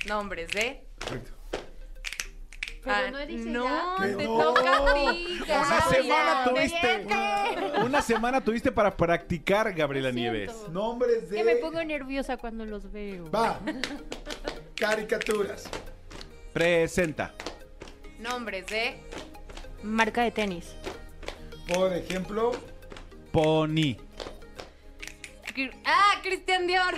Nombres de Perfecto. Ah, no dice no, ya. Te no. toca a ti. Una Gabriela. semana tuviste. Una semana tuviste para practicar, Gabriela Lo Nieves. Nombres de... Que me pongo nerviosa cuando los veo. Va. Caricaturas. Presenta. Nombres de Marca de tenis. Por ejemplo, Pony. Cri- Ah, Cristian Dior.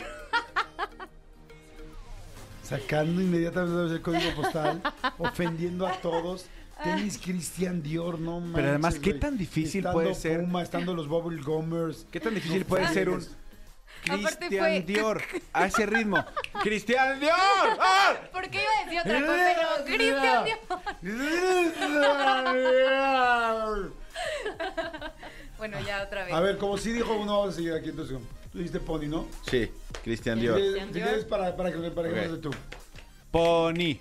Sacando inmediatamente el código postal, ofendiendo a todos. Tenis Christian Dior, no manches, Pero además, ¿qué tan difícil Estando puede ser? Puma, estando los Bubble Gummers. ¿Qué tan difícil No puede ser un fue- Dior a ese ritmo? ¡Cristian Dior! ¡Ah! ¿Por qué iba a decir otra cosa? Pero Cristian Dior. Bueno, ya otra vez. A ver, como sí dijo uno, vamos a seguir aquí entonces. Tú dijiste Pony, ¿no? Sí, Cristian Dior. quieres- Si quieres, para, para que, para que Ok. lo de tú. Pony.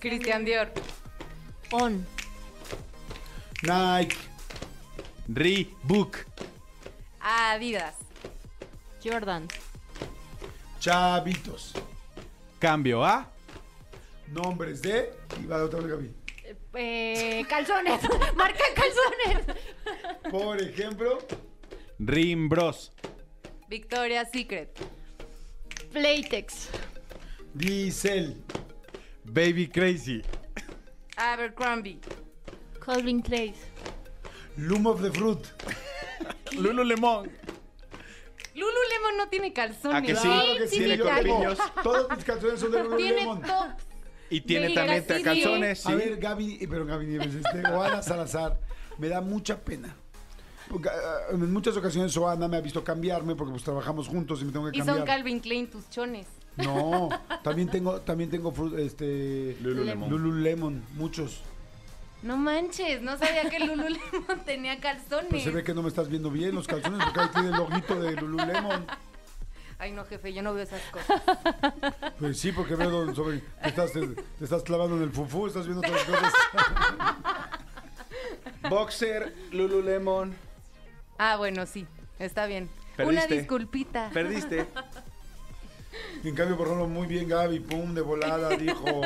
Cristian Dior. On. Nike. Reebok. Adidas. Jordan. Chavitos. Cambio a Nombres de. Y va otra vez, Gaby. Eh, calzones. Marca calzones. Por ejemplo, Rimbros. Victoria's Secret. Playtex. Diesel. Baby Crazy. Abercrombie. Calvin Klein. Loom of the Fruit. Lululemon. Lululemon no tiene calzones. ¿A que sí? Claro que sí, Tiene corpiños. Todos mis calzones son de Tiene Lululemon. Y tiene también sí, sí. calzones. A ver, Gaby, pero Gaby Nieves, este, Ana Salazar, me da mucha pena. Ah, en muchas ocasiones Oana me ha visto cambiarme porque pues trabajamos juntos y me tengo que Y cambiar. son Calvin Klein tus chones. No, también tengo, también tengo este Lululemon. Lululemon, muchos. No manches, no sabía que Lululemon tenía calzones. Pues se ve que no me estás viendo bien los calzones porque ahí tiene el ojito de Lululemon. Ay, no, jefe, yo no veo esas cosas. Pues sí, porque veo sobre, te, estás, te, te estás clavando en el fufú, estás viendo otras cosas. Boxer, Lululemon. Ah, bueno, sí, está bien. Perdiste. Una disculpita. Perdiste. En cambio, por ejemplo, muy bien Gaby, pum, de volada, dijo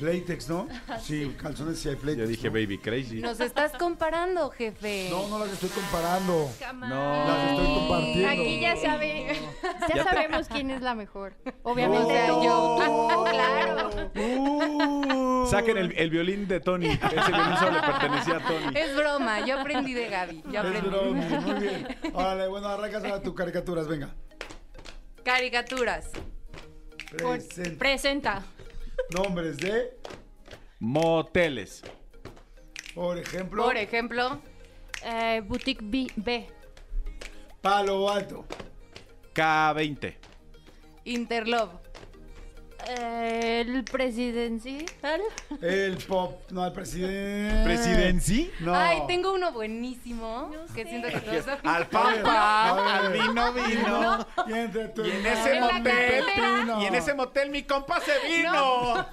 Playtex, ¿no? Sí, calzones sí hay Playtex. Yo dije ¿no? Baby Crazy. Nos estás comparando, jefe. No, no las estoy comparando. No. Las estoy compartiendo. Aquí ya sabe, ya, sabemos quién es la mejor. Obviamente No. yo. claro. Uh. Saquen el, el violín de Tony. Ese violín solo le pertenecía a Tony. Es broma, yo aprendí de Gaby. Yo Es aprendí. broma, muy bien. Órale, bueno, arrancas a tus caricaturas, venga. Caricaturas. Presenta. Presenta. Nombres de, Moteles. por ejemplo, Por ejemplo, Eh, Boutique B. B. Palo Alto, K20. Interlove. El presidencial. el pop, no, el presidente. ¿Presidency? No. Ay, tengo uno buenísimo que siento que todos Al A papa, ver. al vino vino. Y entre tu Y en ese En motel, y en ese motel mi compa se vino.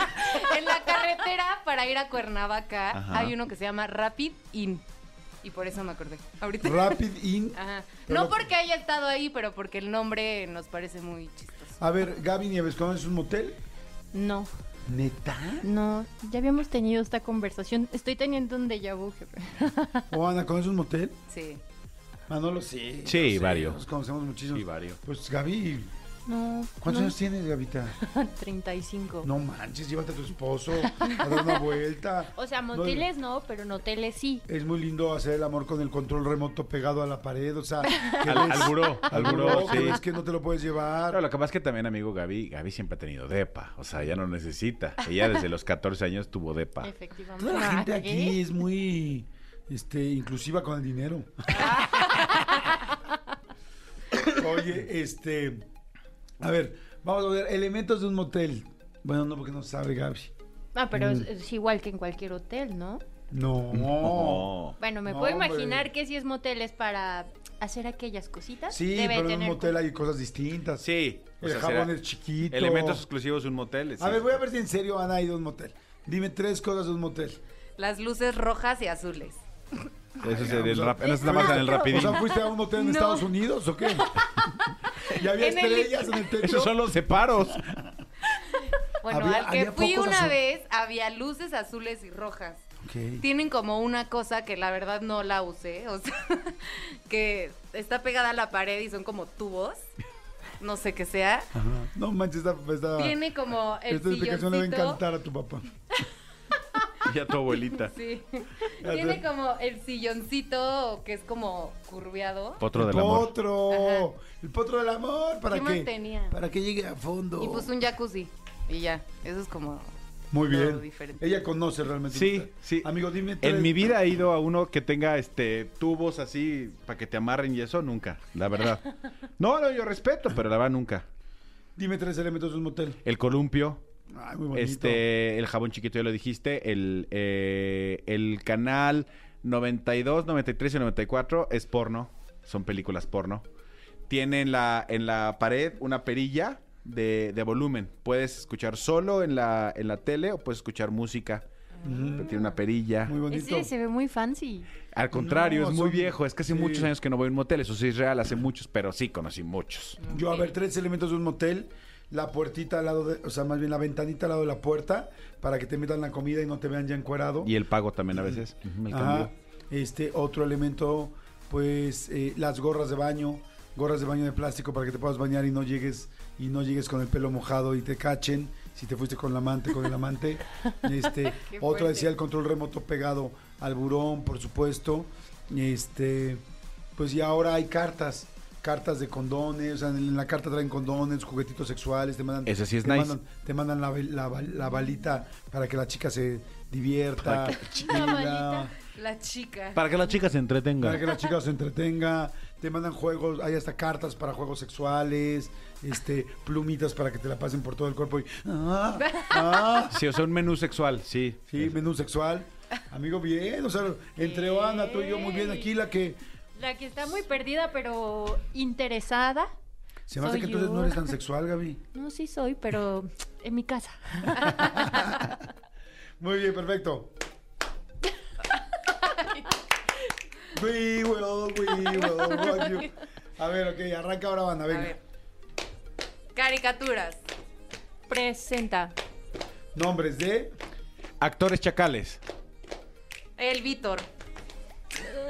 en la carretera para ir a Cuernavaca Ajá. hay uno que se llama Rapid In. Y por eso me acordé. Ahorita. Rapid In. Ajá. No porque haya estado ahí, pero porque el nombre nos parece muy chistoso. A ver, Gaby Nieves, ¿conoces un motel? No, ¿Neta? no. Ya habíamos tenido esta conversación. Estoy teniendo un déjà vu, jefe. ¿O Ana, conoces un motel? Sí. Manolo, sí. Sí, sé, varios. Nos conocemos muchísimo. Sí, varios. Pues Gaby, No. ¿cuántos no. años tienes, Gavita? 35. No manches, llévate a tu esposo a dar una vuelta. O sea, moteles no, pero en hoteles sí. Es muy lindo hacer el amor con el control remoto pegado a la pared, o sea, que Al, al buró, al buró, que sí. ves que no te lo puedes llevar. Pero lo que pasa es que también, amigo Gaby, Gaby siempre ha tenido depa. O sea, ella no necesita. Ella desde los 14 años tuvo depa. Efectivamente. Toda la gente Ah, aquí es muy este, inclusiva con el dinero. Oye, este. A ver, vamos a ver, elementos de un motel. Bueno, no, porque no sabe Gaby. Ah, pero es, Mm. es igual que en cualquier hotel, ¿no? No. No. Bueno, me No, puedo hombre. imaginar que si es motel es para hacer aquellas cositas. Sí, Debe pero en un motel hay cosas distintas. Sí. o El sea, jabón es chiquito. Elementos exclusivos de un motel. A ver, voy a ver si en serio Ana ha ido a un motel. Dime tres cosas de un motel. Las luces rojas y azules. Eso es el rap- eso es nada más en el O sea, ¿fuiste a un motel en No. Estados Unidos o qué? ¿Y había En el- estrellas en el techo? Esos son los separos. Bueno, Había- al que fui una azul- vez había luces azules y rojas. Tienen como una cosa que la verdad no la usé, o sea, que está pegada a la pared y son como tubos. No sé qué sea. Ajá. No manches, esta, esta- Tiene como el esta explicación le va a encantar a tu papá. Y a tu abuelita. Sí. Ya Tiene como el silloncito que es como curveado. Potro el del amor. potro. El potro del amor. ¿Para ¿Qué tenía? Para que llegue a fondo. Y pues un jacuzzi. Y ya, eso es como... Muy todo bien. diferente. Ella conoce realmente. Sí, sí. Amigo, dime. En mi vida he ido a uno que tenga este tubos así para que te amarren y eso nunca, la verdad. No, no, yo respeto, pero la verdad nunca. Dime tres elementos de un motel. El columpio, Ay, muy bonito. este, el jabón chiquito, ya lo dijiste, el, eh, el canal 92, 93 y 94 es porno, son películas porno. Tiene en la, en la pared una perilla de, de volumen. Puedes escuchar solo en la, en la tele o puedes escuchar música. Pero Tiene una perilla. Muy bonito. Ese se ve muy fancy. Al contrario, No, es muy son- viejo. Es que hace sí. muchos años que no voy a un motel. Eso sí es real, hace muchos, pero sí conocí muchos. Yo, a ver, tres elementos de un motel. La puertita al lado de, o sea, más bien la ventanita al lado de la puerta para que te metan la comida y no te vean ya encuerado. Y el pago también a veces. El Ajá. Este, otro elemento, pues, eh, las gorras de baño, gorras de baño de plástico para que te puedas bañar y no llegues, y no llegues con el pelo mojado y te cachen, si te fuiste con la amante, con el amante. Este, fuerte. decía el control remoto pegado al burón, por supuesto. Este, pues y ahora hay cartas. Cartas de condones, o sea, en la carta traen condones, juguetitos sexuales, te mandan, Ese sí es te nice. mandan, te mandan la, la bal- la balita para que la chica se divierta. La- balita. La chica. Para que la chica se entretenga. para que la chica se entretenga, te mandan juegos, hay hasta cartas para juegos sexuales, este, plumitas para que te la pasen por todo el cuerpo y ah, ah, Sí, o sea, un menú sexual, sí. sí, menú sexual. Amigo, bien, o sea, entre Ana, tú y yo muy bien, aquí la que La que está muy perdida, pero interesada. se me hace Soy que entonces yo. no eres tan sexual, Gaby. No, sí soy, pero en mi casa. Muy bien, perfecto. We will, we will rock you. A ver, ok, arranca ahora, banda, A venga. ver. Caricaturas. Presenta. Nombres de Actores chacales. El Víctor.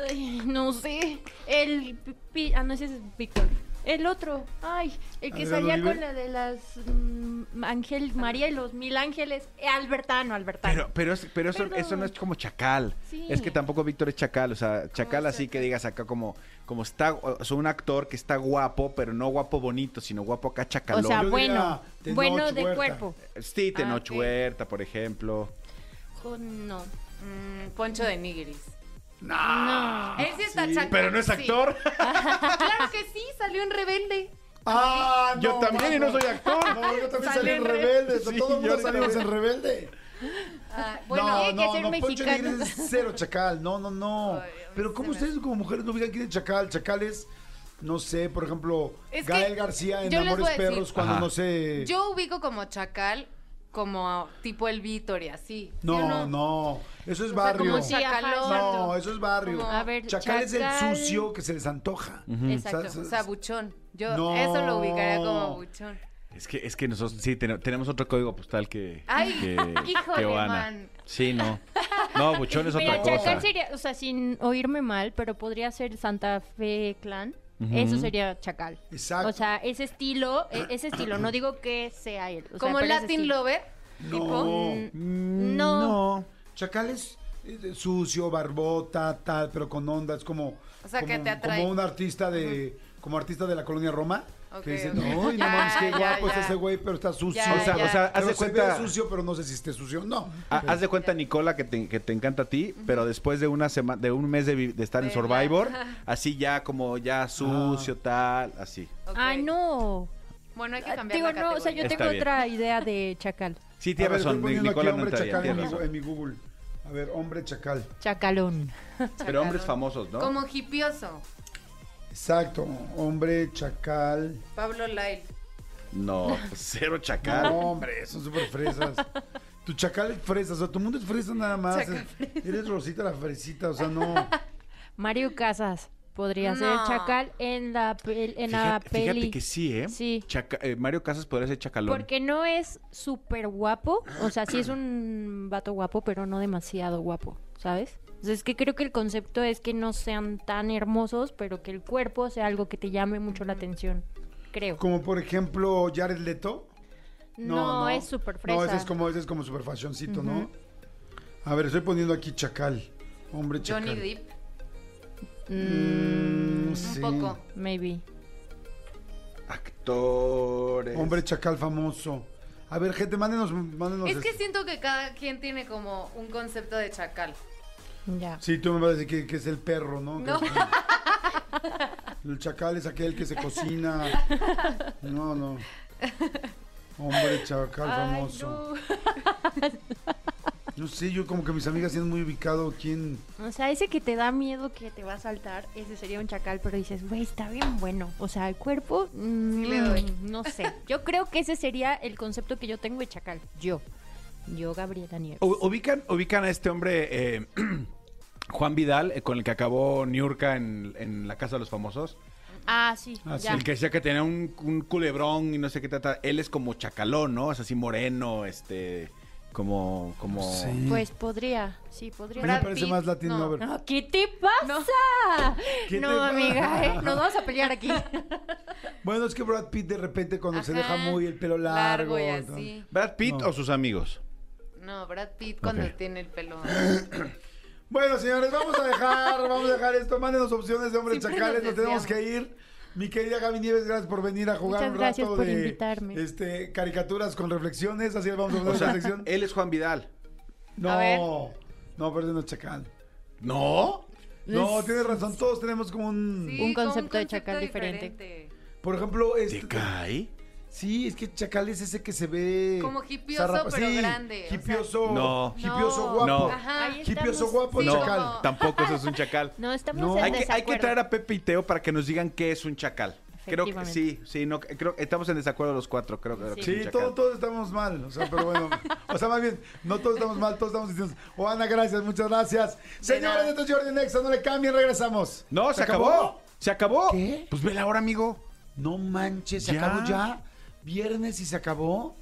Ay, no sé. El. pi- Ah, no, ese es Víctor. El otro. Ay, el que salía con la de las. mm, Ángel María y los Mil Ángeles. Eh, Albertano, Albertano. Pero, pero, es- pero eso, Perdón. eso no es como chacal. Sí. Es que tampoco Víctor es chacal. O sea, chacal así que digas acá como, como está, o sea, un actor que está guapo, pero no guapo bonito, sino guapo acá o chacalón. sea, Yo bueno. diría Tenoch Bueno de Huerta. cuerpo. Sí, Tenoch Ah, ok. Huerta, por ejemplo. Con- no. Mm, Poncho de Nigris. No. Él sí está Sí, chacal. Pero no es sí. actor. claro que sí, salió en Rebelde. Ah, Yo también y no soy actor. No, yo también Salió salí en en Re- Rebelde. Sí, todo el mundo salimos en Rebelde. Ah, bueno, no, que no, ser no, Poncho mexicano. Es cero chacal. No, no, no. Ay, Pero se ¿cómo me ustedes como mujeres no ubican quién es chacal? Chacal es, no sé, por ejemplo, Es que Gael García en Amores decir- Perros cuando Ajá. no sé... Yo ubico como chacal, como tipo el Víctor y así. ¿sí o No, no, eso es O sea, barrio. como Sí, chacalón. No, eso es barrio. Como- A ver, chacal, es el chacal. sucio que se les antoja. Exacto. O sea, O sea, buchón. Yo No. eso lo ubicaría como buchón. Es que, es que nosotros sí ten- tenemos otro código postal que, Ay, que, híjole, que man. Sí, no. No, Buchón es otra Mira, cosa. Chacal sería, o sea, sin oírme mal, pero podría ser Santa Fe Clan. Eso sería Chacal. Exacto. O sea, ese estilo, e- ese estilo, no digo que sea él. o sea, como Latin. Lover. Tipo. No. Mm, No. Chacal es sucio, barbota, tal, pero con onda. Es como, O sea, que como, te atrae. como un artista de, como artista de la colonia Roma. Ok, que dice, ok. "Ay, no Ya, mames, qué guapo ya. ese güey, pero está sucio. Ya, O sea, ya. o sea, haz Pero de se cuenta. ve sucio, pero no sé si esté sucio. No. Ha- Haz de cuenta, Nicola, que te, que te encanta a ti, pero después de una semana, de un mes de, estar en Survivor, así ya como ya sucio, tal, así. Ay, no. Bueno, hay que Ah, cambiar Digo, la no, o sea, yo Está tengo bien. otra idea de Chacal. Sí, tiene ver, razón, Nicola no hombre entraría, chacal en tiene mi, razón. en mi Google. A ver, hombre chacal. Chacalón. Pero hombres famosos, ¿no? Como hipioso. Exacto, hombre chacal. Pablo Lyle. No, pues, cero No, chacal. hombre, son súper fresas. Tu chacal es fresa, o sea, tu mundo es fresa nada más. Chacal Eres Rosita la fresita, o sea, no. Mario Casas. podría ser No. chacal en la, pel- en la Fíjate, peli. fíjate que sí, ¿eh? Sí. Chaca- eh, Mario Casas podría ser chacalón. Porque no es súper guapo, o sea, sí es un vato guapo, pero no demasiado guapo, ¿sabes? Entonces, que creo que el concepto es que no sean tan hermosos, pero que el cuerpo sea algo que te llame mucho la atención, creo. Como por ejemplo Jared Leto. No, es súper fresa. No, ese es como, ese es como super fashioncito, ¿no? Ujú. A ver, estoy poniendo aquí chacal. Hombre chacal. Johnny Depp. Mm, Un sí. poco. Maybe. Actores. Hombre chacal famoso. A ver, gente, mándenos, mándenos. Es que siento que cada quien tiene como un concepto de chacal. Ya. Sí, tú me vas a decir que, que es el perro, ¿no? El chacal es aquel que se cocina. No, no. Hombre chacal Ay, famoso. No sé, yo como que mis amigas tienen muy ubicado quién. O sea, ese que te da miedo que te va a saltar, ese sería un chacal, pero dices, güey, está bien bueno. O sea, el cuerpo, mm, le doy. no sé. Yo creo que ese sería el concepto que yo tengo de chacal. Yo. Yo, Gabriela Nieves. U- ubican, ubican a este hombre, eh, Juan Vidal, eh, con el que acabó Niurka en, en La Casa de los Famosos. Ah, sí, Ah, sí. ya. El que decía que tenía un, un culebrón y no sé qué trata. Él es como chacalón, ¿no? Es así moreno, este. Como. como... Sí. Pues podría, sí, A podría. mí me Brad parece Pitt, más latino. no. a ver. No, ¿Qué te pasa? ¿Qué No, te pasa? amiga, ¿eh? nos vamos a pelear aquí. Bueno, es que Brad Pitt de repente cuando se deja muy el pelo largo. Largo y así. ¿Brad Pitt No. o sus amigos? No, Brad Pitt cuando tiene el pelo. Bueno, señores, vamos a dejar, vamos a dejar esto. Mándenos opciones de hombres Siempre chacales, nos nos tenemos que ir. Mi querida Gaby Nieves, gracias por venir a jugar Muchas un gracias rato por de invitarme. este caricaturas con reflexiones, así vamos a sea, la sección. él es Juan Vidal. No, a ver. no, pero ese no es chacal. ¿No? No, tienes razón, todos tenemos como un... Sí, Un con concepto de chacal diferente. diferente. Por ejemplo, este... ¿Te cae? Sí, es que chacal es ese que se ve... Como hipioso, zarrapa- pero sí, grande, o sea. Hipioso, No. hipioso No. guapo. No. Ajá. Hipioso estamos- guapo, Sí, chacal. como- Tampoco eso es un chacal. No, estamos No. en Hay que, hay que traer a Pepe y Teo para que nos digan qué es un chacal. Creo que sí, sí, no, creo estamos en desacuerdo los cuatro, creo, creo que Sí, todos, todos estamos mal, o sea, pero bueno, o sea, más bien, no todos estamos mal, todos estamos distintos. O Ana, gracias, muchas gracias. Señores, esto es Jordi Nexa, no le cambien, regresamos. No, se acabó? ¿Se acabó? ¿Qué? Pues vela ahora, amigo. No manches, se Ya. acabó ya. Viernes y se acabó.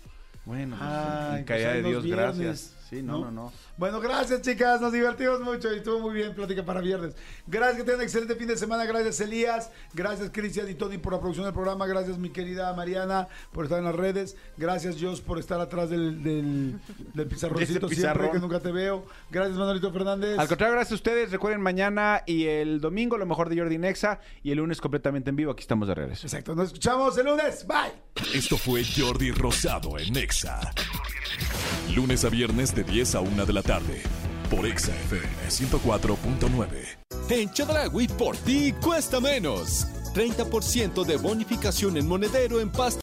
Bueno, pues, Ay, en pues de Dios, viernes, gracias. Sí, no, ¿no? no, no. Bueno, gracias, chicas, nos divertimos mucho y estuvo muy bien, plática para viernes. Gracias, que tengan un excelente fin de semana. Gracias, Elías. Gracias, Cristian y Tony por la producción del programa. Gracias, mi querida Mariana, por estar en las redes. Gracias, Jos, por estar atrás del, del, del pizarroncito ese siempre que nunca te veo. Gracias, Manolito Fernández. Al contrario, gracias a ustedes. Recuerden mañana y el domingo lo mejor de Jordi Nexa y el lunes completamente en vivo. Aquí estamos de regreso. Exacto, nos escuchamos el lunes. Bye. Esto fue Jordi Rosado en Exa. Lunes a viernes de 10 a 1 de la tarde. Por Exa FM 104.9. En Chedragui por ti cuesta menos. 30% de bonificación en monedero en pasta.